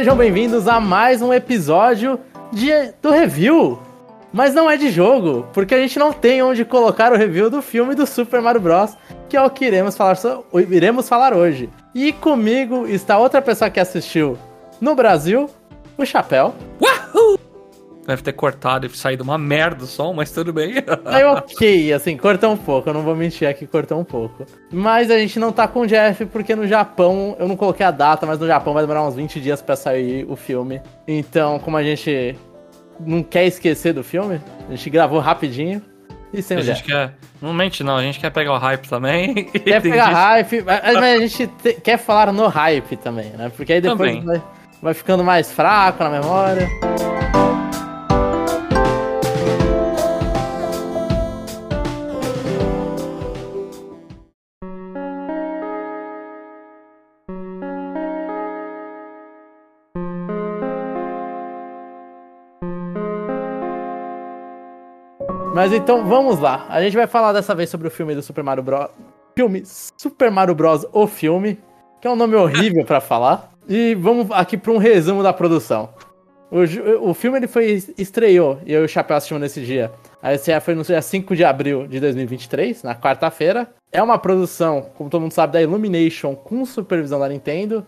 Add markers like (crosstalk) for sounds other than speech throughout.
Sejam bem-vindos a mais um episódio de, do review. Mas não é de jogo, porque a gente não tem onde colocar o review do filme do Super Mario Bros. Que é o que iremos falar, so, iremos falar hoje. E comigo está outra pessoa que assistiu no Brasil, o Chapéu. Wahoo! Deve ter cortado e saído uma merda o som, mas tudo bem. (laughs) É ok, assim, cortou um pouco, eu não vou mentir aqui, cortou um pouco. Mas a gente não tá com o Jeff, porque no Japão, eu não coloquei a data, mas no Japão vai demorar uns 20 dias para sair o filme. Então, como a gente não quer esquecer do filme, a gente gravou rapidinho. E sem a gente quer. Não mente, não, a gente quer pegar o hype também. (laughs) Quer (laughs) pegar hype, mas mas a gente te- quer falar no hype também, né? Porque aí depois vai, vai ficando mais fraco na memória. Mas então vamos lá. A gente vai falar dessa vez sobre o filme do Super Mario Bros. Filme Super Mario Bros. O filme, que é um nome horrível pra falar. E vamos aqui para um resumo da produção. O, o filme ele foi estreou e eu e o Chapéu assistimos nesse dia. A estreia foi no dia 5 de abril de 2023, na quarta-feira. É uma produção, como todo mundo sabe, da Illumination com supervisão da Nintendo.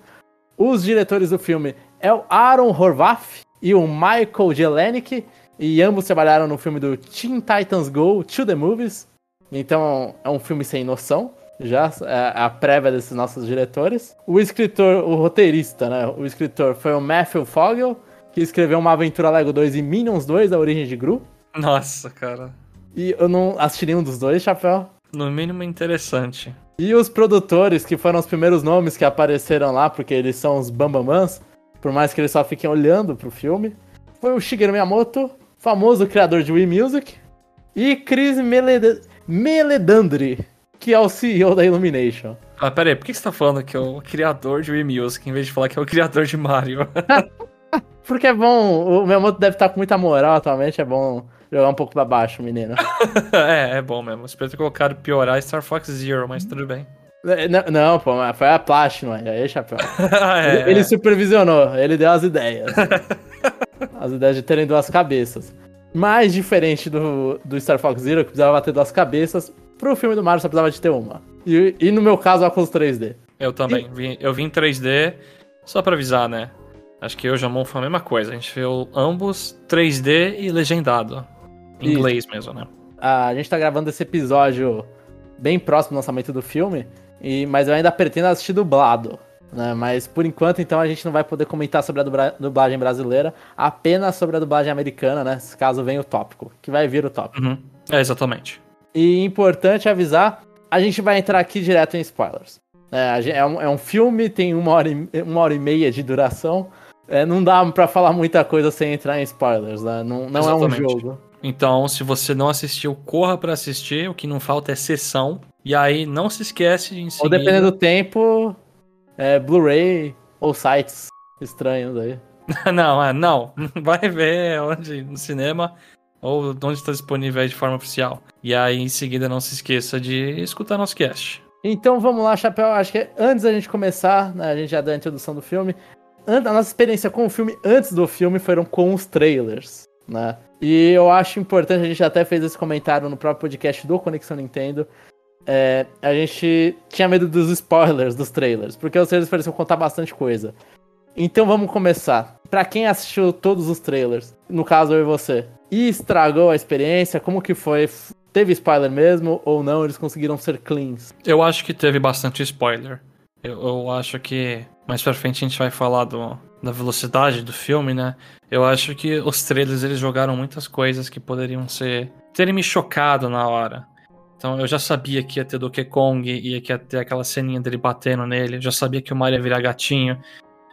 Os diretores do filme é o Aaron Horvath e o Michael Jelenic. E ambos trabalharam no filme do Teen Titans Go to the Movies. Então é um filme sem noção. Já é a prévia desses nossos diretores. O escritor, o roteirista, né? O escritor foi o Matthew Fogel, que escreveu Uma Aventura Lego 2 e Minions 2, A Origem de Gru. Nossa, cara. E eu não assisti nenhum dos dois, Chapéu. No mínimo interessante. E os produtores, que foram os primeiros nomes que apareceram lá, porque eles são os Bambamans, por mais que eles só fiquem olhando pro filme, foi o Shigeru Miyamoto, famoso criador de Wii Music, e Chris Meled Meledandri, que é o CEO da Illumination. Ah, pera aí, por que você tá falando que é o criador de Wii Music em vez de falar que é o criador de Mario? (laughs) Porque é bom, o Miyamoto deve estar com muita moral atualmente, é bom jogar um pouco pra baixo, menino. (laughs) é, é bom mesmo. Espero ter colocado piorar Star Fox Zero, mas tudo bem. É, Não, não, pô, mas foi a Platinum, aí, chapéu. (laughs) é, Ele, ele supervisionou, ele deu as ideias. As ideias de terem duas cabeças. Mais diferente do, do Star Fox Zero, que precisava ter duas cabeças, pro filme do Mario só precisava de ter uma. E, e no meu caso, óculos 3D. Eu também. Vim- eu vim em 3D, só pra avisar, né? Acho que eu e o Jamon foi a mesma coisa. A gente viu ambos 3D e legendado. Em Isso. inglês mesmo, né? A gente tá gravando esse episódio bem próximo do lançamento do filme, e, mas eu ainda pretendo assistir dublado. Né? Mas por enquanto, então, a gente não vai poder comentar sobre a dubla- dublagem brasileira, apenas sobre a dublagem americana, né? Caso venha o tópico, que vai vir o tópico. Uhum. É, exatamente. E importante avisar, a gente vai entrar aqui direto em spoilers. É, é um, é um filme, tem uma hora, e, uma hora e meia de duração. É, não dá pra falar muita coisa sem entrar em spoilers, né? Não, não é um jogo. Então, se você não assistiu, corra pra assistir. O que não falta é sessão. E aí, não se esquece de em Ou dependendo do tempo, é Blu-ray ou sites estranhos aí. (laughs) não, é, não. (laughs) Vai ver onde no cinema ou onde está disponível de forma oficial. E aí, em seguida, não se esqueça de escutar nosso cast. Então vamos lá, Chapéu. Acho que antes da gente começar, né, a gente já deu a introdução do filme. A nossa experiência com o filme antes do filme foram com os trailers, né? E eu acho importante, a gente até fez esse comentário no próprio podcast do Conexão Nintendo. É, a gente tinha medo dos spoilers dos trailers, porque os trailers pareciam contar bastante coisa. Então vamos começar. Pra quem assistiu todos os trailers, no caso eu e você, e estragou a experiência, como que foi? Teve spoiler mesmo ou não? Eles conseguiram ser cleans? Eu acho que teve bastante spoiler. Eu, eu acho que mais pra frente a gente vai falar do, da velocidade do filme, né? Eu acho que os trailers eles jogaram muitas coisas que poderiam ser. terem me chocado na hora. Então eu já sabia que ia ter Donkey Kong e que ia ter aquela ceninha dele batendo nele. Eu já sabia que o Mario ia virar gatinho.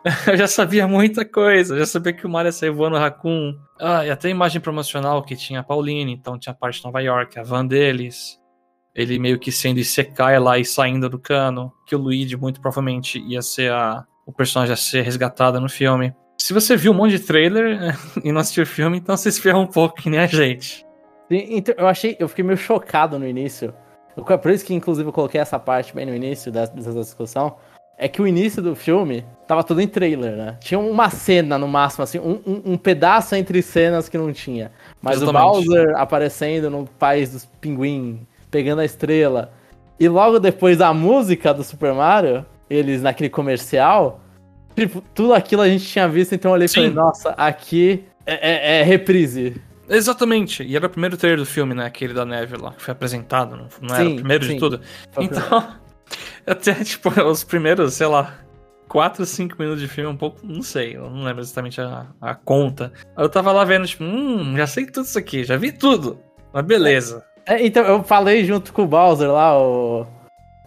(laughs) Eu já sabia muita coisa. Eu já sabia que o Mario ia sair voando Raccoon. Ah, e até a imagem promocional que tinha a Pauline. Então tinha a parte de Nova York, a van deles ele meio que sendo Isekai lá e saindo do cano, que o Luigi muito provavelmente ia ser a, o personagem a ser resgatado no filme. Se você viu um monte de trailer (laughs) e não assistiu o filme, então se ferra um pouco a gente. Então, eu achei, eu fiquei meio chocado no início. Por isso que, inclusive, eu coloquei essa parte bem no início dessa, dessa discussão. é que o início do filme tava tudo em trailer, né? Tinha uma cena no máximo, assim, um, um, um pedaço entre cenas que não tinha. Mas Exatamente. o Bowser aparecendo no país dos pinguim, pegando a estrela. E logo depois da música do Super Mario, eles naquele comercial, tipo, tudo aquilo a gente tinha visto, então eu olhei e falei, nossa, aqui é, é, é, reprise. Exatamente, e era o primeiro trailer do filme, né? Aquele da neve lá, que foi apresentado, não, não sim, era o primeiro sim. de tudo. Então, (laughs) até, tipo, os primeiros, sei lá, 4, 5 minutos de filme, um pouco, não sei, eu não lembro exatamente a, a conta. Eu tava lá vendo, tipo, hum, já sei tudo isso aqui, já vi tudo. Mas beleza. É, então, eu falei junto com o Bowser lá, o.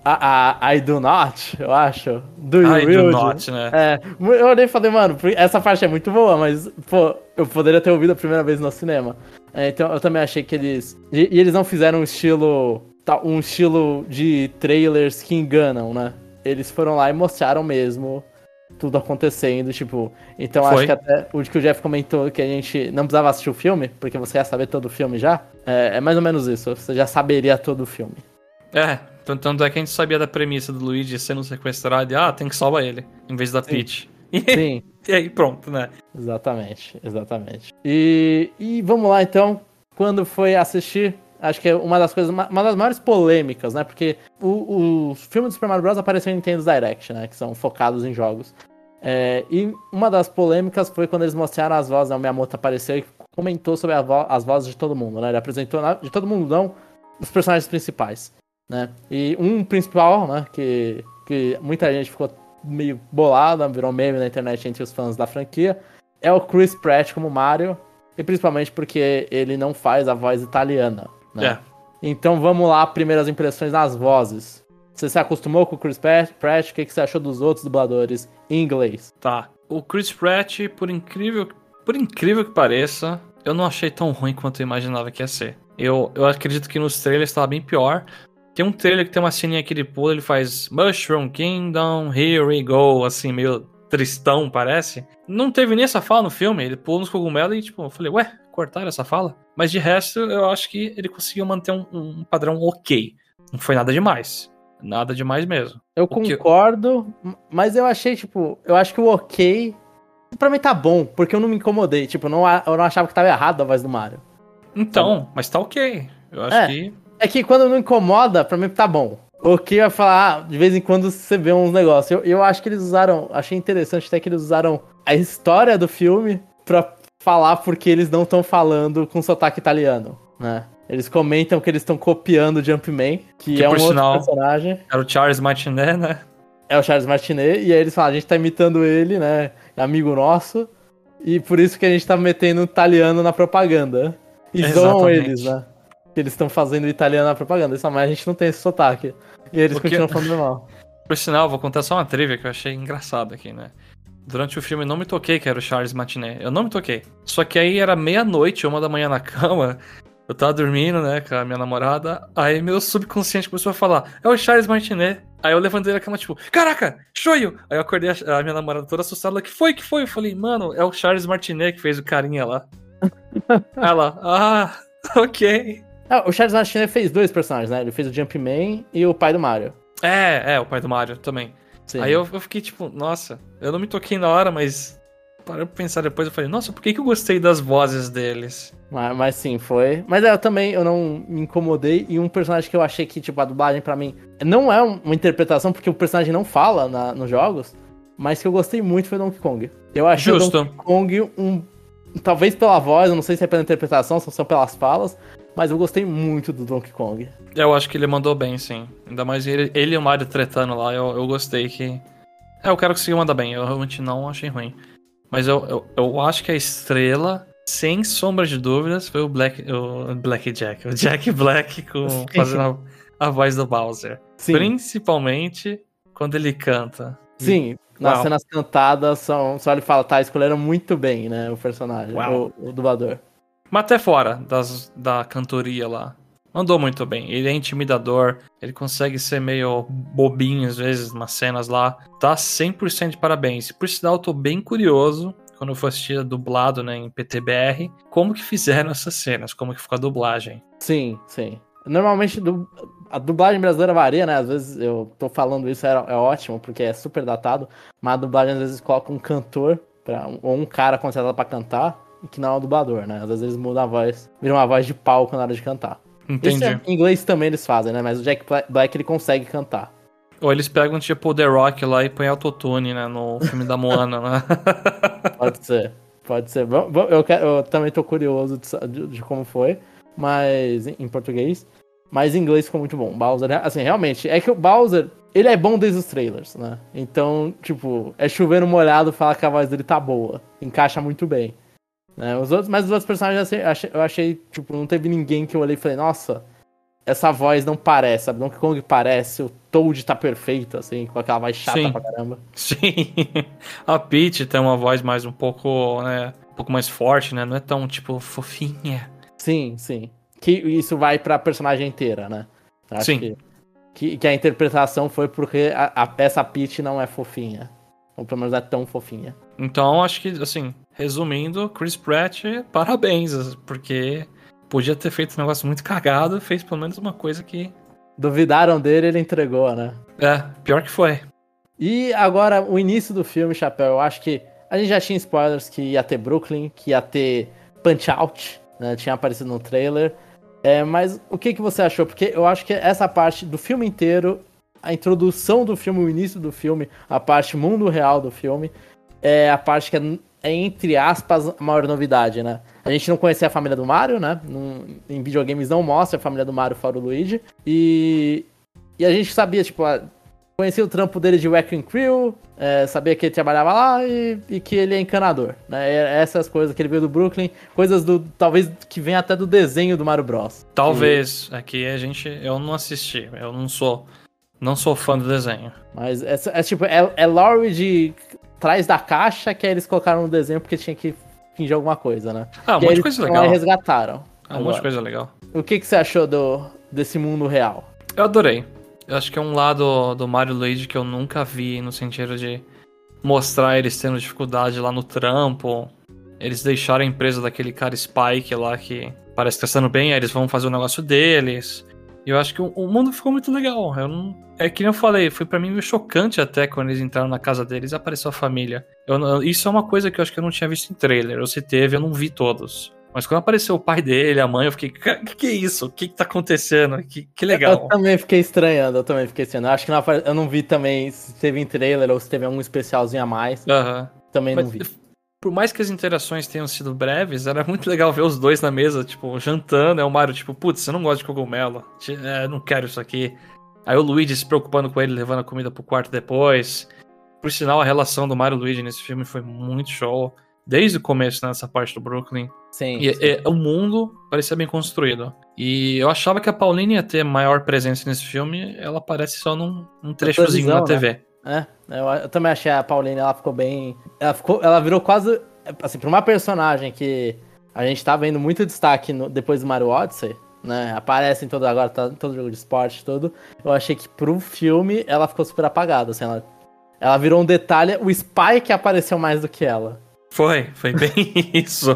A, a, I do not, eu acho. Do you I do not, né? É, eu olhei e falei, mano, essa parte é muito boa, mas, pô, eu poderia ter ouvido a primeira vez no cinema. É, então eu também achei que eles. E, e, eles não fizeram um estilo. Um estilo de trailers que enganam, né? Eles foram lá e mostraram mesmo tudo acontecendo, tipo. Então Foi. acho que até o que o Jeff comentou que a gente não precisava assistir o filme, porque você ia saber todo o filme já. É, é mais ou menos isso. Você já saberia todo o filme. É, tanto é que a gente sabia da premissa do Luigi sendo sequestrado e, ah, tem que salvar ele, em vez da Sim. Peach. (laughs) Sim. e aí pronto, né? Exatamente, exatamente. E, e vamos lá então. Quando foi assistir, acho que é uma das coisas, uma das maiores polêmicas, né? Porque o, o filme do Super Mario Bros. apareceu em Nintendo Direct, né? Que são focados em jogos. É, e uma das polêmicas foi quando eles mostraram as vozes, né? O Miyamoto apareceu e comentou sobre vo as vozes de todo mundo, né? Ele apresentou, de todo mundo não, os personagens principais, né? E um principal, né, que, que muita gente ficou meio bolada, virou meme na internet entre os fãs da franquia, é o Chris Pratt como Mario, e principalmente porque ele não faz a voz italiana, né? É. Então vamos lá, primeiras impressões nas vozes. Você se acostumou com o Chris Pratt? O que, você achou dos outros dubladores em inglês? Tá. O Chris Pratt, por incrível, por incrível que pareça, eu não achei tão ruim quanto eu imaginava que ia ser. Eu, eu acredito que nos trailers estava bem pior. Tem um trailer que tem uma ceninha que ele pula, ele faz Mushroom Kingdom, here we go, assim, meio tristão, parece. Não teve nem essa fala no filme, ele pula nos cogumelos e, tipo, eu falei, ué, cortaram essa fala? Mas de resto, eu acho que ele conseguiu manter um, um padrão ok. Não foi nada demais. Nada demais mesmo. Eu concordo, mas eu achei, tipo, eu acho que o ok pra mim tá bom, porque eu não me incomodei. Tipo, eu não, eu não achava que tava errado a voz do Mario. Então, mas tá ok. Eu acho é, que. É que quando não incomoda, pra mim tá bom. O que vai falar, ah, de vez em quando você vê uns negócios. Eu, eu acho que eles usaram. Achei interessante até que eles usaram a história do filme pra falar porque eles não estão falando com sotaque italiano, né? Eles comentam que eles estão copiando o Jumpman, que, que é um outro sinal, personagem. Era o Charles Martinet, né? É o Charles Martinet, e aí eles falam, a gente tá imitando ele, né? Amigo nosso, e por isso que a gente tá metendo italiano na propaganda. E zoam eles, né? Que eles estão fazendo italiano na propaganda. Isso, mas a gente não tem esse sotaque. E eles Porque... continuam falando normal. (laughs) Por sinal, vou contar só uma trivia que eu achei engraçada aqui, né? Durante o filme eu não me toquei que era o Charles Martinet. Eu não me toquei. Só que aí era meia-noite, uma da manhã na cama. Eu tava dormindo, né, com a minha namorada. Aí meu subconsciente começou a falar: É o Charles Martinet. Aí eu levantei da cama, tipo, caraca, shoyu! Aí eu acordei a, a minha namorada toda assustada. Ela, que foi, que foi? Eu falei, mano, é o Charles Martinet que fez o carinha lá. (laughs) ela, ah, (laughs) ok. Ah, o Charles Martinet fez dois personagens, né? Ele fez o Jumpman e o pai do Mario. É, é, o pai do Mario também. Sim. Aí eu, eu fiquei tipo, nossa, eu não me toquei na hora, mas parei pra pensar depois, eu falei, nossa, por que, que eu gostei das vozes deles? Mas, mas sim, foi. Mas é, eu também eu não me incomodei. E um personagem que eu achei que, tipo, a dublagem para mim não é uma interpretação, porque o personagem não fala na, nos jogos, mas que eu gostei muito foi Donkey Kong. Eu achei Justo. o Donkey Kong um. Talvez pela voz, eu não sei se é pela interpretação, se são pelas falas, mas eu gostei muito do Donkey Kong. Eu acho que ele mandou bem, sim. Ainda mais ele, ele e o Mario tretando lá, eu, eu gostei que. É, eu quero que conseguiu mandar bem, eu realmente não achei ruim. Mas eu, eu, eu acho que a estrela, sem sombra de dúvidas, foi o Black, o Black Jack. O Jack Black com, (laughs) fazendo a, a voz do Bowser. Sim. Principalmente quando ele canta. Sim, nas Uau. cenas cantadas, são, só ele fala, tá, escolheram muito bem, né, o personagem, o, o dublador. Mas até fora das, da cantoria lá. Mandou muito bem. Ele é intimidador, ele consegue ser meio bobinho às vezes nas cenas lá. Tá 100% de parabéns. Por sinal, eu tô bem curioso quando eu for assistir dublado né, em PTBR, como que fizeram essas cenas, como que ficou a dublagem. Sim, sim. Normalmente du- a dublagem brasileira varia, né? Às vezes eu tô falando isso, é, é ótimo, porque é super datado, mas a dublagem às vezes coloca um cantor, pra, ou um cara contratado pra cantar, que não é o dublador, né? Às vezes eles mudam a voz, viram uma voz de palco na hora de cantar. Entendi. Isso é- em inglês também eles fazem, né? Mas o Jack Bla- Black ele consegue cantar. Ou eles pegam tipo o The Rock lá e põem autotune, né? No filme da Moana, né? (laughs) Pode ser, pode ser. Eu, quero- eu também tô curioso de, de- de como foi, mas em em português. Mas em inglês ficou muito bom. Bowser, assim, realmente, é que o Bowser, ele é bom desde os trailers, né? Então, tipo, é chovendo molhado falar que a voz dele tá boa. Encaixa muito bem. Né? Os outros, mas os outros personagens eu achei, eu achei, tipo, não teve ninguém que eu olhei e falei, nossa, essa voz não parece, sabe? Donkey Kong parece, o Toad tá perfeito, assim, com aquela voz chata Sim. pra caramba. Sim. (laughs) A Peach tem uma voz mais um pouco, né? Um pouco mais forte, né? Não é tão, tipo, fofinha. Sim, sim. Que isso vai pra personagem inteira, né? Acho Sim. Que, que, que a interpretação foi porque a, a essa Peach não é fofinha. Ou pelo menos não é tão fofinha. Então, acho que, assim, resumindo, Chris Pratt, parabéns, porque podia ter feito um negócio muito cagado, fez pelo menos uma coisa que. Duvidaram dele, ele entregou, né? É, pior que foi. E agora, o início do filme, Chapéu, eu acho que a gente já tinha spoilers que ia ter Brooklyn, que ia ter Punch Out, né? Tinha aparecido no trailer. É, mas o que, que você achou? Porque eu acho que essa parte do filme inteiro, a introdução do filme, o início do filme, a parte mundo real do filme, é a parte que é, é, entre aspas, a maior novidade, né? A gente não conhecia a família do Mario, né? Em videogames não mostra a família do Mario fora o Luigi. E, e a gente sabia, tipo, a- conhecia o trampo dele de Wrecking Crew, é, sabia que ele trabalhava lá e, e que ele é encanador, né? E Essas coisas que ele veio do Brooklyn, coisas do talvez que vem até do desenho do Mario Bros. Talvez. Aqui a gente. Eu não assisti. Eu não sou. Não sou fã do desenho. Mas é, é tipo, é, é lore de trás da caixa que aí eles colocaram no desenho porque tinha que fingir alguma coisa, né? Ah, um monte de coisa legal. resgataram. Ah, um monte de coisa legal. O que, que você achou do, desse mundo real? Eu adorei. Eu acho que é um lado do Mario Luigi que eu nunca vi no sentido de mostrar eles tendo dificuldade lá no trampo. Eles deixaram a empresa daquele cara Spike lá que parece que tá sendo bem, aí eles vão fazer o negócio deles. E eu acho que o, o mundo ficou muito legal. Eu não... É que nem eu falei, foi pra mim meio chocante até quando eles entraram na casa deles e apareceu a família. Eu não- isso é uma coisa que eu acho que eu não tinha visto em trailer. Ou se teve, eu não vi todos. Mas quando apareceu o pai dele, a mãe, eu fiquei, o que, que é isso? O que, que tá acontecendo? Que, que legal. Eu também fiquei estranhando, eu também fiquei estranhando. Eu acho que não eu não vi também se teve em trailer ou se teve algum especialzinho a mais. Aham. Também não Mas, vi. Por mais que as interações tenham sido breves, era muito legal ver os dois na mesa, tipo, jantando. É o Mario, tipo, putz, você não gosta de cogumelo? É, não quero isso aqui. Aí o Luigi se preocupando com ele, levando a comida pro quarto depois. Por sinal, a relação do Mario e Luigi nesse filme foi muito show. Desde o começo, né, nessa parte do Brooklyn. Sim. E, sim. e o mundo parecia bem construído. E eu achava que a Pauline ia ter maior presença nesse filme. Ela aparece só num, num trechozinho na TV. É, eu, eu também achei a Pauline, ela ficou bem. Ela, ficou, ela virou quase. Assim, pra uma personagem que a gente tá vendo muito destaque no- depois do Mario Odyssey, né? Aparece em todo. Agora tá em todo jogo de esporte, tudo. Eu achei que pro filme ela ficou super apagada, assim, ela. Ela virou um detalhe. O Spike apareceu mais do que ela. Foi, foi bem (laughs) isso.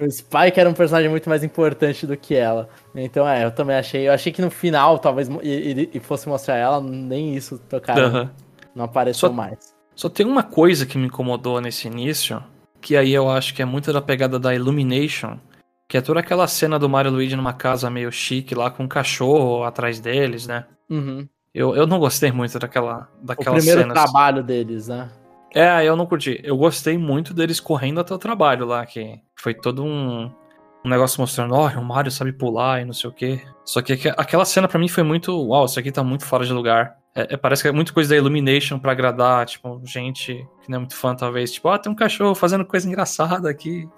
O Spike era um personagem muito mais importante do que ela. Então, é, eu também achei. Eu achei que no final, talvez, e, e- e fosse mostrar ela, nem isso tocaram. Aham. Não apareceu Só- mais. Só tem uma coisa que me incomodou nesse início, que aí eu acho que é muito da pegada da Illumination, que é toda aquela cena do Mario Luigi numa casa meio chique lá com um cachorro atrás deles, né? Uhum. Eu, eu não gostei muito daquela O daquelas primeiro cenas. trabalho deles, né? É, eu não curti. Eu gostei muito deles correndo até o trabalho lá, que foi todo um, um negócio mostrando, ó, o Mario sabe pular e não sei o quê. Só que aque- aquela cena pra mim foi muito, uau, isso aqui tá muito fora de lugar. É, é, parece que é muita coisa da Illumination pra agradar, tipo, gente que não é muito fã, talvez. Tipo, ah, tem um cachorro fazendo coisa engraçada aqui.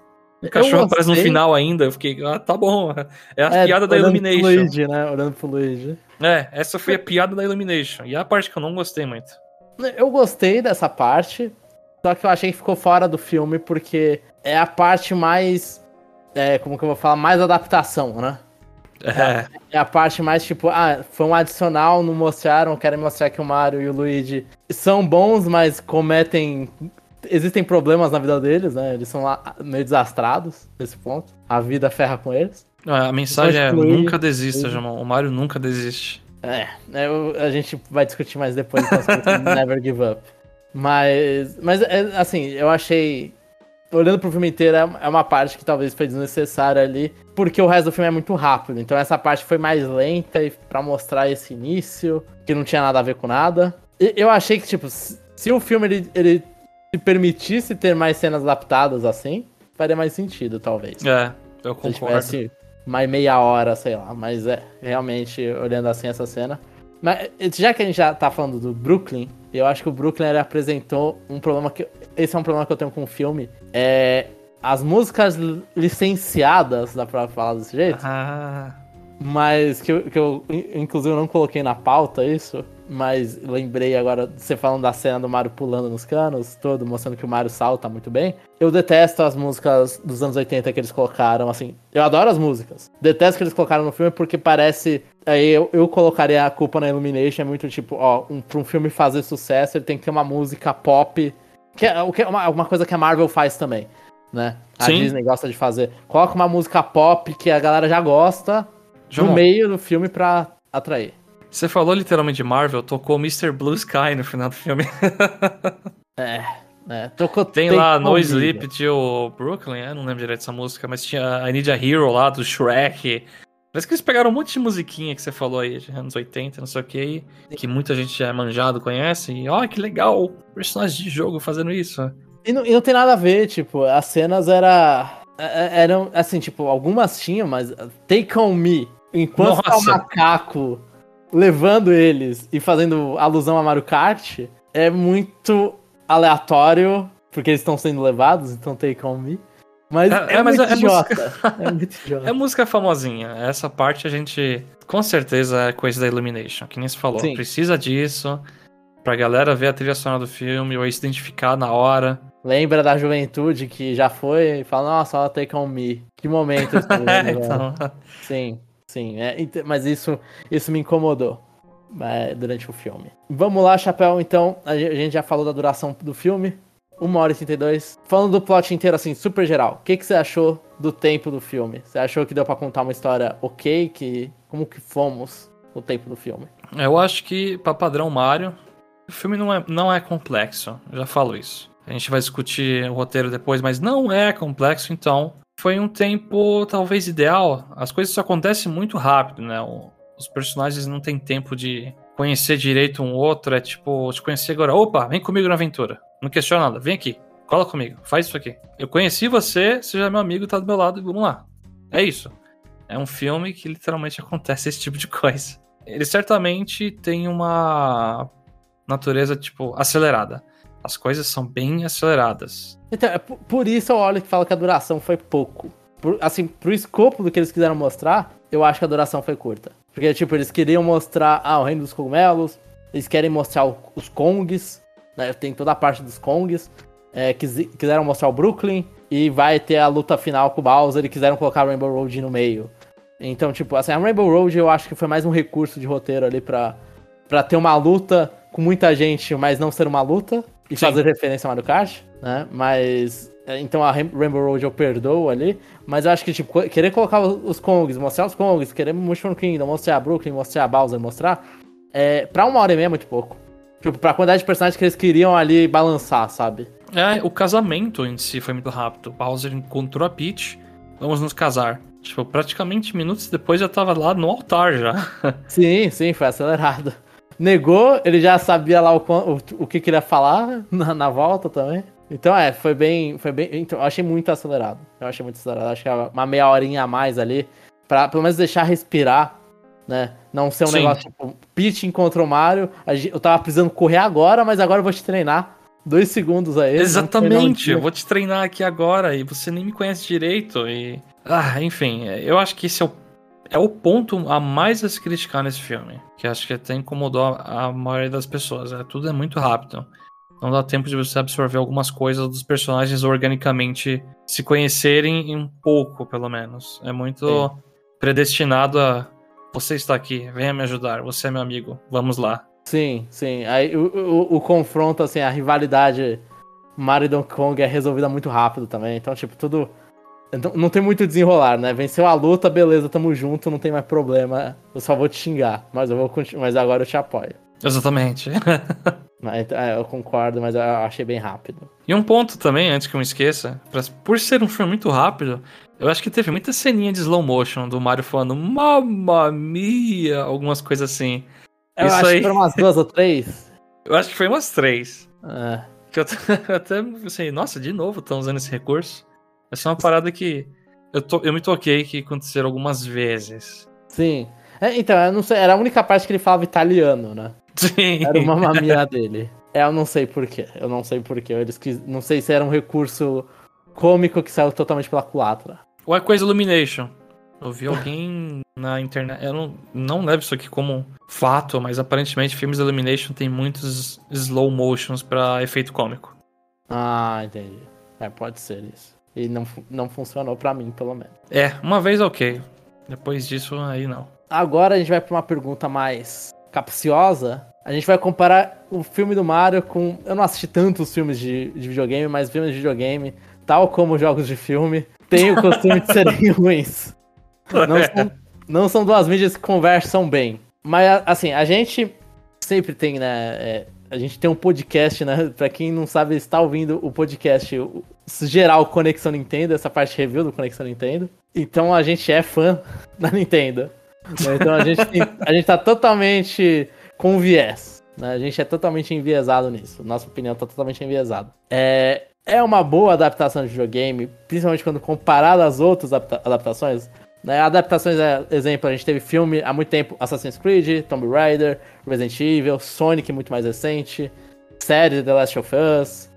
O cachorro aparece no final ainda. Eu fiquei, ah, tá bom. (laughs) É a É, piada da olhando pro Illumination. Luigi, né? Olhando pro Luigi. É, essa foi a piada da Illumination. E é a parte que eu não gostei muito. Eu gostei dessa parte, só que eu achei que ficou fora do filme porque é a parte mais. É, como que eu vou falar? Mais adaptação, né? É, É a parte mais tipo, ah, foi um adicional, não mostraram, querem mostrar que o Mario e o Luigi são bons, mas cometem. Existem problemas na vida deles, né? Eles são lá meio desastrados nesse ponto. A vida ferra com eles. A mensagem é nunca desista, Jamon. O Mario nunca desiste. É, é, eu- a gente vai discutir mais depois então, (laughs) Never Give Up. Mas, mas é, assim, eu achei. Olhando pro filme inteiro, é é uma parte que talvez foi desnecessária ali, porque o resto do filme é muito rápido. Então essa parte foi mais lenta e para mostrar esse início, que não tinha nada a ver com nada. E eu achei que, tipo, se, se o filme ele, ele se permitisse ter mais cenas adaptadas assim, faria mais sentido, talvez. É, eu Se concordo. tivesse mais meia hora, sei lá. Mas é, realmente, olhando assim essa cena. Mas já que a gente já tá falando do Brooklyn, eu acho que o Brooklyn apresentou um problema que. Esse é um problema que eu tenho com o filme. É. As músicas li- licenciadas, dá pra falar desse jeito? Ah, Mas que eu, que eu, in- inclusive, eu não coloquei na pauta isso. Mas lembrei agora, de você falando da cena do Mario pulando nos canos, todo, mostrando que o Mario salta muito bem. Eu detesto as músicas dos anos 80 que eles colocaram, assim. Eu adoro as músicas. Detesto que eles colocaram no filme porque parece. Aí eu, eu colocaria a culpa na Illumination, é muito tipo, ó, um, pra um filme fazer sucesso, ele tem que ter uma música pop. Que é, que é uma, uma coisa que a Marvel faz também, né? A Sim. Disney gosta de fazer. Coloca uma música pop que a galera já gosta no Jamon, meio do filme pra atrair. você falou literalmente de Marvel, tocou Mr. Blue Sky no final do filme. (laughs) É, é. Tocou Tem Take lá No. Sleep de Brooklyn, é? não lembro direito dessa música, mas tinha I Need a Hero lá do Shrek. Parece que eles pegaram um monte de musiquinha que você falou aí, de anos 80, não sei o que, que muita gente já é manjado, conhece. E ó, que legal, personagem de jogo fazendo isso. E não, e não tem nada a ver, tipo, as cenas era, é- eram, assim, tipo, algumas tinham, mas Take On Me, enquanto tá o Nossa. macaco levando eles e fazendo alusão a Mario Kart, é muito aleatório, porque eles estão sendo levados, então Take On Me. Mas É, é, é, mas muito é idiota. É muito (laughs) idiota. É música famosinha. Essa parte a gente, com certeza, é coisa da Illumination, que nem se falou. Sim. Precisa disso pra galera ver a trilha sonora do filme ou se identificar na hora. Lembra da juventude que já foi e fala, nossa, ó, Take On Me. Que momento (laughs) É, agora. então, Sim, sim. é, mas isso, isso me incomodou é, durante o filme. Vamos lá, Chapéu, então. A ge- a gente já falou da duração do filme. 1 hora e 32. Falando do plot inteiro, assim, super geral. O que, que você achou do tempo do filme? Você achou que deu pra contar uma história ok? Que, como que fomos no tempo do filme? eu acho que, pra padrão Mario, o filme não é, não é complexo. Eu já falo isso. A gente vai discutir o roteiro depois, mas não é complexo, então. Foi um tempo talvez ideal. As coisas acontecem muito rápido, né? Os personagens não têm tempo de conhecer direito um outro. É tipo, te conhecer agora. Opa, vem comigo na aventura. Não questiona nada. Vem aqui. Cola comigo. Faz isso aqui. Eu conheci você, você já é meu amigo, tá do meu lado vamos lá. É isso. É um filme que literalmente acontece esse tipo de coisa. Ele certamente tem uma natureza, tipo, acelerada. As coisas são bem aceleradas. Então, é por, isso eu olho que fala que a duração foi pouco. Por- assim, pro escopo do que eles quiseram mostrar, eu acho que a duração foi curta. Porque, tipo, eles queriam mostrar ah, o reino dos cogumelos, eles querem mostrar o- os Kongs, né? Tem toda a parte dos Kongs. É, quisi- quiseram mostrar o Brooklyn e vai ter a luta final com o Bowser e quiseram colocar o Rainbow Road no meio. Então, tipo, assim, a Rainbow Road eu acho que foi mais um recurso de roteiro ali pra, pra ter uma luta com muita gente, mas não ser uma luta e Sim. fazer referência ao Mario Kart, né? Mas. é, Então a Rain- Rainbow Road eu perdoo ali, mas eu acho que, tipo, querer colocar os Kongs, mostrar os Kongs, querer Mushroom Kingdom, mostrar Brooklyn, mostrar Bowser, mostrar, é, pra uma hora e meia é muito pouco. Tipo, pra quantidade de personagens que eles queriam ali balançar, sabe? É, o casamento em si foi muito rápido. Bowser encontrou a Peach, vamos nos casar. Tipo, praticamente minutos depois já tava lá no altar já. (laughs) Sim, sim, foi acelerado. Negou, ele já sabia lá o, o, o que queria falar (laughs) na, na volta também. Então é, foi bem. Foi bem. Então, eu achei muito acelerado. Eu achei muito acelerado. Acho que é uma meia horinha a mais ali. Pra pelo menos deixar respirar, né? Não ser um Sim. negócio tipo, Peach encontrou o Mario. Eu tava precisando correr agora, mas agora eu vou te treinar. Dois segundos aí. Exatamente, eu vou te treinar aqui agora e você nem me conhece direito. E. Ah, enfim, eu acho que esse é o, é o ponto a mais a se criticar nesse filme. Que acho que até incomodou a, maioria das pessoas. É, tudo é muito rápido. Não dá tempo de você absorver algumas coisas dos personagens organicamente se conhecerem um pouco, pelo menos. É muito Sim. predestinado a. Você está aqui, venha me ajudar, você é meu amigo, vamos lá. Sim, sim. Aí o, o, o confronto, assim, a rivalidade Mario e Donkey Kong é resolvida muito rápido também. Então, tipo, tudo. Não, não tem muito desenrolar, né? Venceu a luta, beleza, tamo junto, não tem mais problema. Eu só vou te xingar, mas eu vou continuar, mas agora eu te apoio. Exatamente. (laughs) (laughs) Mas, é, eu concordo, mas eu achei bem rápido. E um ponto também, antes que eu me esqueça, pra- por ser um filme muito rápido, eu acho que teve muita ceninha de slow motion do Mario falando Mamma mia, algumas coisas assim. Eu Isso acho aí. que foram umas duas ou três. (laughs) Eu acho que foi umas três. É. Que eu até- até pensei, nossa, de novo estão usando esse recurso. Essa é uma parada que eu, to- eu me toquei que aconteceram algumas vezes. Sim. É, então, eu não sei, era a única parte que ele falava italiano, né? Sim. Era uma mamia dele. É, eu não sei porquê. Eu não sei porquê. Eles quis... Não sei se era um recurso cômico que saiu totalmente pela culatra. Ou é coisa Illumination. Eu vi alguém na internet. Eu não, não levo isso aqui como fato, mas aparentemente filmes Illumination tem muitos slow motions pra efeito cômico. Ah, entendi. É, pode ser isso. E não, não funcionou pra mim, pelo menos. É, uma vez ok. Depois disso, aí não. Agora a gente vai pra uma pergunta mais capciosa. A gente vai comparar o filme do Mario com. Eu não assisti tantos filmes de, de videogame, mas filmes de videogame, tal como jogos de filme, tem o costume de serem (laughs) ruins. Não são, não são duas mídias que conversam bem. Mas, assim, a gente sempre tem, né? é, a gente tem um podcast, né? Pra quem não sabe, está ouvindo o podcast o- geral Conexão Nintendo, essa parte review do Conexão Nintendo. Então a gente é fã (laughs) da Nintendo. né? Então a gente, tem- a gente tá totalmente com viés. Né? A gente é totalmente enviesado nisso. Nossa opinião tá totalmente enviesada. É, é uma boa adaptação de videogame, principalmente quando comparado às outras adapta- adaptações. Né? Adaptações, é, exemplo, a gente teve filme há muito tempo, Assassin's Creed, Tomb Raider, Resident Evil, Sonic muito mais recente, série The Last of Us,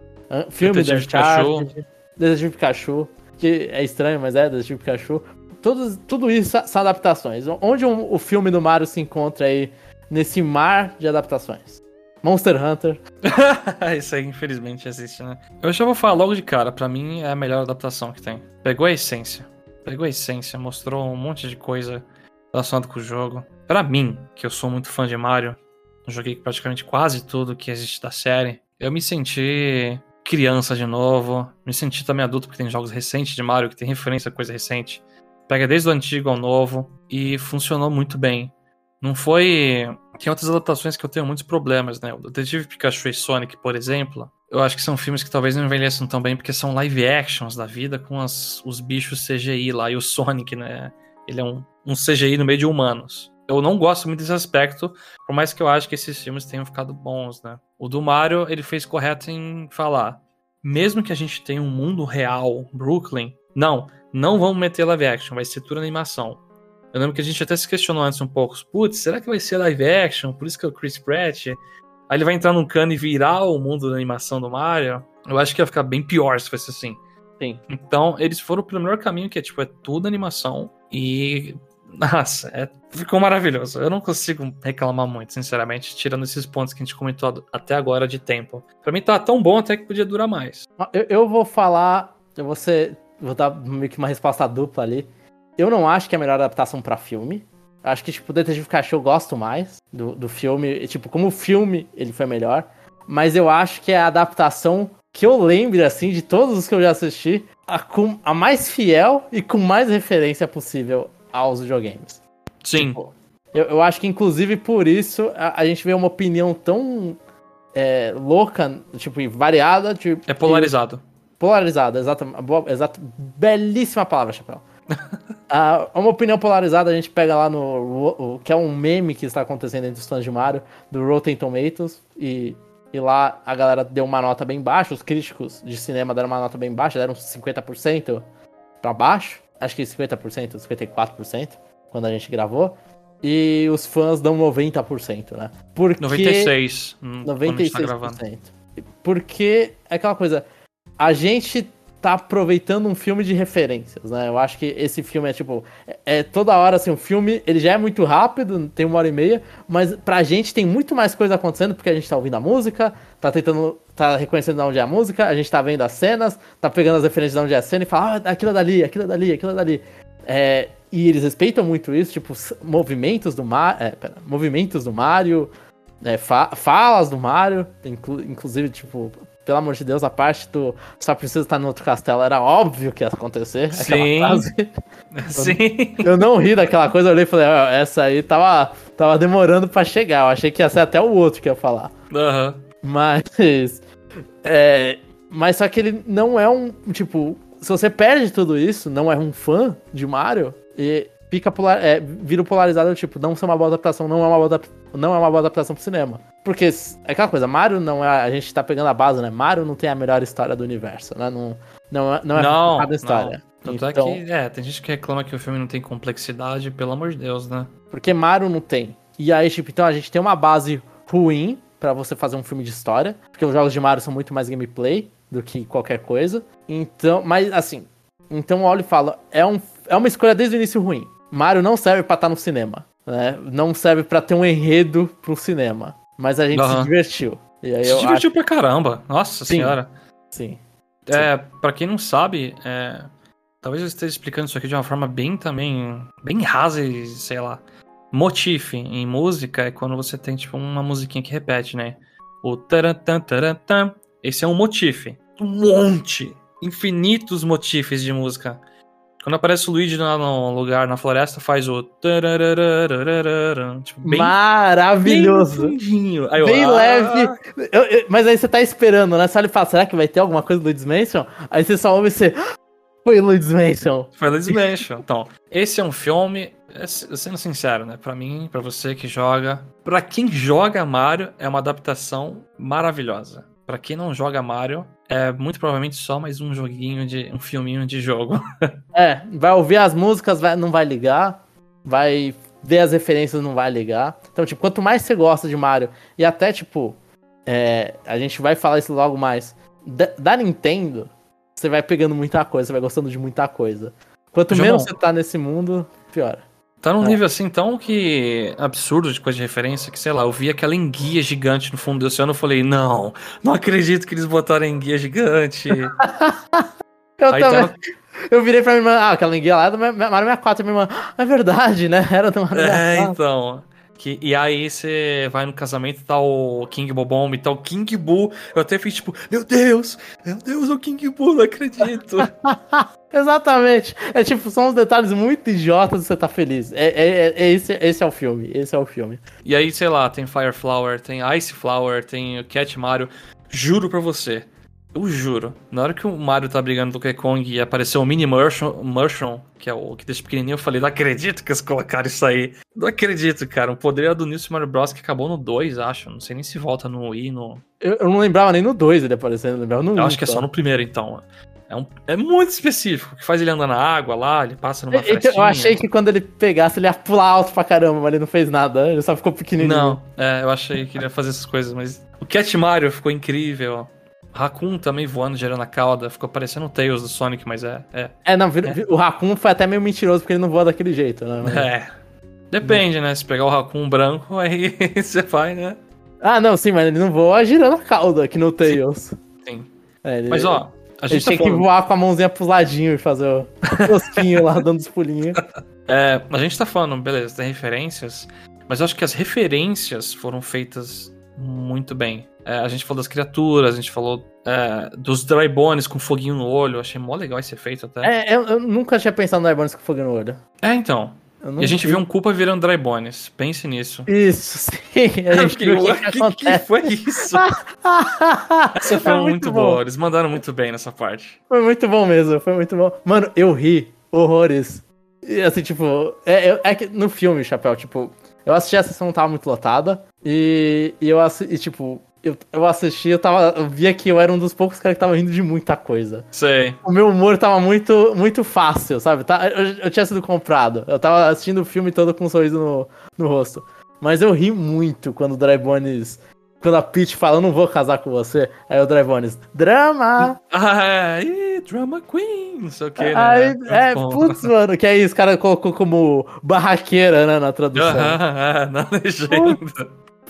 filme do Detetive Pikachu. Uncharted, Detetive Pikachu, que é estranho, mas é Detetive Pikachu. Todos, tudo isso são adaptações. Onde um- o filme do Mario se encontra aí nesse mar de adaptações? Monster Hunter. (laughs) Isso aí, infelizmente, existe, né? Eu já vou falar logo de cara, pra mim é a melhor adaptação que tem. Pegou a essência. Pegou a essência, mostrou um monte de coisa relacionada com o jogo. Pra mim, que eu sou muito fã de Mario, joguei praticamente quase tudo que existe da série. Eu me senti criança de novo, me senti também adulto porque tem jogos recentes de Mario que tem referência a coisa recente. Pega desde o antigo ao novo e funcionou muito bem. Não foi. Tem outras adaptações que eu tenho muitos problemas, né? O Detetive Pikachu e Sonic, por exemplo, eu acho que são filmes que talvez não envelheçam tão bem porque são live actions da vida com as, os bichos CGI lá e o Sonic, né? Ele é um, um CGI no meio de humanos. Eu não gosto muito desse aspecto, por mais que eu acho que esses filmes tenham ficado bons, né? O do Mario, ele fez correto em falar. Mesmo que a gente tenha um mundo real, Brooklyn, não, não vamos meter live action, vai ser tudo animação. Eu lembro que a gente até se questionou antes um pouco. Putz, será que vai ser live action? Por isso que é o Chris Pratt. Aí ele vai entrar num cano e virar o mundo da animação do Mario. Eu acho que ia ficar bem pior se fosse assim. Sim. Então, eles foram pelo melhor caminho, que é tipo, é tudo animação. E. Nossa, é- ficou maravilhoso. Eu não consigo reclamar muito, sinceramente, tirando esses pontos que a gente comentou até agora de tempo. Pra mim tá tão bom até que podia durar mais. Eu, eu vou falar. Eu vou ser. Vou dar meio que uma resposta dupla ali. Eu não acho que é a melhor adaptação pra filme. Acho que, tipo, Detetive Pikachu eu gosto mais do, do filme. E, tipo, como filme, ele foi melhor. Mas eu acho que é a adaptação que eu lembro, assim, de todos os que eu já assisti, a, com, a mais fiel e com mais referência possível aos videogames. Sim, Tipo, Eu, eu acho que, inclusive, por isso a, a gente vê uma opinião tão é, louca, tipo, e variada. Tipo, é polarizado. Polarizada, exatamente. Boa- Exato, belíssima palavra, Chapéu. (laughs) Ah, uma opinião polarizada a gente pega lá no. O- que é um meme que está acontecendo entre os fãs de Mario, do Rotten Tomatoes. E, e lá a galera deu uma nota bem baixa, os críticos de cinema deram uma nota bem baixa, deram 50% pra baixo. Acho que 50%, 54%, quando a gente gravou. E os fãs dão 90%, né? Porque... 96. hum, quando a gente tá gravando. 96%. Porque é aquela coisa, a gente tá aproveitando um filme de referências, né? Eu acho que esse filme é tipo, é, é toda hora assim, o filme, ele já é muito rápido, tem uma hora e meia, mas pra gente tem muito mais coisa acontecendo porque a gente tá ouvindo a música, tá tentando, tá reconhecendo de onde é a música, a gente tá vendo as cenas, tá pegando as referências de onde é a cena e fala, ah, aquilo dali, aquilo dali, aquilo dali. É, e eles respeitam muito isso, tipo, movimentos do Mario, é, pera, movimentos do Mario, é, fa- falas do Mario, inclu- inclusive, tipo, pelo amor de Deus, a parte do só precisa estar no outro castelo era óbvio que ia acontecer. Sim. (laughs) Sim. Eu não ri daquela coisa, eu olhei e falei, essa aí tava, tava demorando pra chegar. Eu achei que ia ser até o outro que ia falar. Aham. Mas. É, mas só que ele não é um. Tipo, se você perde tudo isso, não é um fã de Mario, e fica polar, é, vira polarizado, tipo, não ser uma boa adaptação, não é uma boa, não é uma boa adaptação pro cinema. Porque é aquela coisa, Mario não é. A gente tá pegando a base, né? Mario não tem a melhor história do universo, né? Não, não, é- não é Não, na história. Tanto Então, é que, é, tem gente que reclama que o filme não tem complexidade, pelo amor de Deus, né? Porque Mario não tem. E aí, tipo, então a gente tem uma base ruim pra você fazer um filme de história. Porque os jogos de Mario são muito mais gameplay do que qualquer coisa. Então, mas assim. Então eu olho e falo, é, um, é uma escolha desde o início ruim. Mario não serve pra estar no cinema. Né? Não serve pra ter um enredo pro cinema. Mas a gente se Aham. divertiu. E aí Se divertiu pra caramba. Nossa Sim. senhora. acho, sim. É, pra quem não sabe, é, talvez eu esteja explicando isso aqui de uma forma bem também, bem rasa e, sei lá. Motif em música é quando você tem, tipo, uma musiquinha que repete, né? O tarantan, tarantan. Esse é um motif. Um monte. Infinitos motifs de música. Quando aparece o Luigi lá no lugar, na floresta, faz o tipo, bem, Maravilhoso. bem fundinho. Aí eu, Bem ah, leve. Eu- eu- mas aí você tá esperando, né? Você olha e fala, será que vai ter alguma coisa do Luigi's Mansion? Aí você só ouve e você. "Ah, Foi Luigi's Mansion. Foi Luigi's Mansion. Então, esse é um filme, é, sendo sincero, né? Pra mim, pra você que joga. Pra quem joga Mario, é uma adaptação maravilhosa. Pra quem não joga Mario, é muito provavelmente só mais um joguinho de. um filminho de jogo. (laughs) É, vai ouvir as músicas, vai- não vai ligar. Vai ver as referências, não vai ligar. Então, tipo, quanto mais você gosta de Mario, e até, tipo, é, a gente vai falar isso logo mais. Da, da Nintendo, você vai pegando muita coisa, você vai gostando de muita coisa. Quanto João. menos você tá nesse mundo, pior. Tá num É. nível assim tão que. absurdo de coisa de referência que, sei lá, eu vi aquela enguia gigante no fundo do oceano e falei, não, não acredito que eles botaram enguia gigante. (laughs) Eu Aí também. tá- Eu virei pra minha irmã, ah, aquela linguinha lá é do Ma- Mario 64. Minha irmã, "Ah, é verdade, né? Era do Mario É, 64. então. Que, e aí você vai no casamento e tá o King Bobomb e tá o King Boo. Eu até fiz tipo, meu Deus, meu Deus, o King Boo, não acredito. (laughs) Exatamente. É tipo, são uns detalhes muito idiotas e você tá feliz. É, é, é- é esse, esse é o filme. Esse é o filme. e aí, sei lá, tem Fire Flower, tem Ice Flower, tem o Cat Mario. Juro pra você, eu juro, na hora que o Mario tá brigando do Donkey Kong e apareceu o Mini Mushroom, Mushroom, que é o que deixa pequenininho, eu falei, não acredito que eles colocaram isso aí. Não acredito, cara. O poder é do New Super Mario Bros. que acabou no 2, acho. Não sei nem se volta no Wii, no... Eu, eu não lembrava nem no 2 ele aparecendo, eu lembrava no 1. Eu acho que é só no primeiro, então. É, um- é muito específico, que faz ele andar na água lá, ele passa numa Então, Eu frestinha. achei que quando ele pegasse, ele ia pular alto pra caramba, mas ele não fez nada. Ele só ficou pequenininho. Não, é, eu achei que ele ia fazer essas coisas, mas... O Cat Mario ficou incrível. Raccoon também voando, gerando a cauda. Ficou parecendo o Tails do Sonic, mas é... É, É, não, vir- o Raccoon foi até meio mentiroso porque ele não voa daquele jeito, né? Mas- (laughs) é. Depende, né? Se pegar o Raccoon branco, (laughs) aí você vai, né? Ah, não, sim, mas ele não voa girando a cauda aqui no Tails. Sim. É, ele, Mas, ó, a gente tá tem que falando... voar com a mãozinha pros ladinhos e fazer o (laughs) tosquinho lá, dando os pulinhos. É, a gente tá falando, beleza, tem referências, mas eu acho que as referências foram feitas muito bem. É, a gente falou das criaturas, a gente falou é, dos dry bones com foguinho no olho, achei mó legal esse efeito até. É, É, eu, eu nunca tinha pensado no Airbones com fogo no olho. então. Eu E a gente vi. viu um Culpa virando dry bones. Pense nisso. Isso, sim. A gente (laughs) viu o "Ué, que, que (laughs) que, que foi isso? (laughs) Essa foi É muito, bom. boa, eles mandaram muito bem nessa parte. Foi muito bom mesmo, foi muito bom. Mano, eu ri horrores. E assim, tipo, é, é- é que no filme, Chapéu, tipo, eu assisti a sessão, tava muito lotada. E, e eu assisti, tipo, eu, eu assisti, eu tava. Eu via que eu era um dos poucos caras que tava rindo de muita coisa. Sei. O meu humor tava muito, muito fácil, sabe? Tá, eu, eu tinha sido comprado. Eu tava assistindo o filme todo com um sorriso no, no rosto. Mas eu ri muito quando o Drabones. Quando a Peach fala, eu não vou casar com você. Aí o Drabones, drama! Ah, ih, Drama Queen, não sei o que, né? Muito é, bom. putz, (laughs) mano, que aí os caras colocou como barraqueira, né, na tradução. É, na legenda.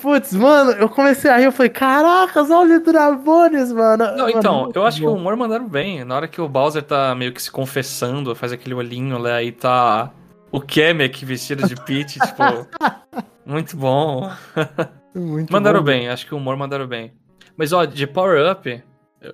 Putz, mano, eu comecei a rir, eu falei, caracas, olha o Drabones, mano. Não, então, eu acho que o bom. humor mandaram bem. Na hora que o Bowser tá meio que se confessando, faz aquele olhinho lá e tá o Kamek vestido de Peach, tipo. (laughs) Muito bom. (laughs) Muito Mandaram bom. bem, acho que o humor mandaram bem. Mas ó, de Power Up,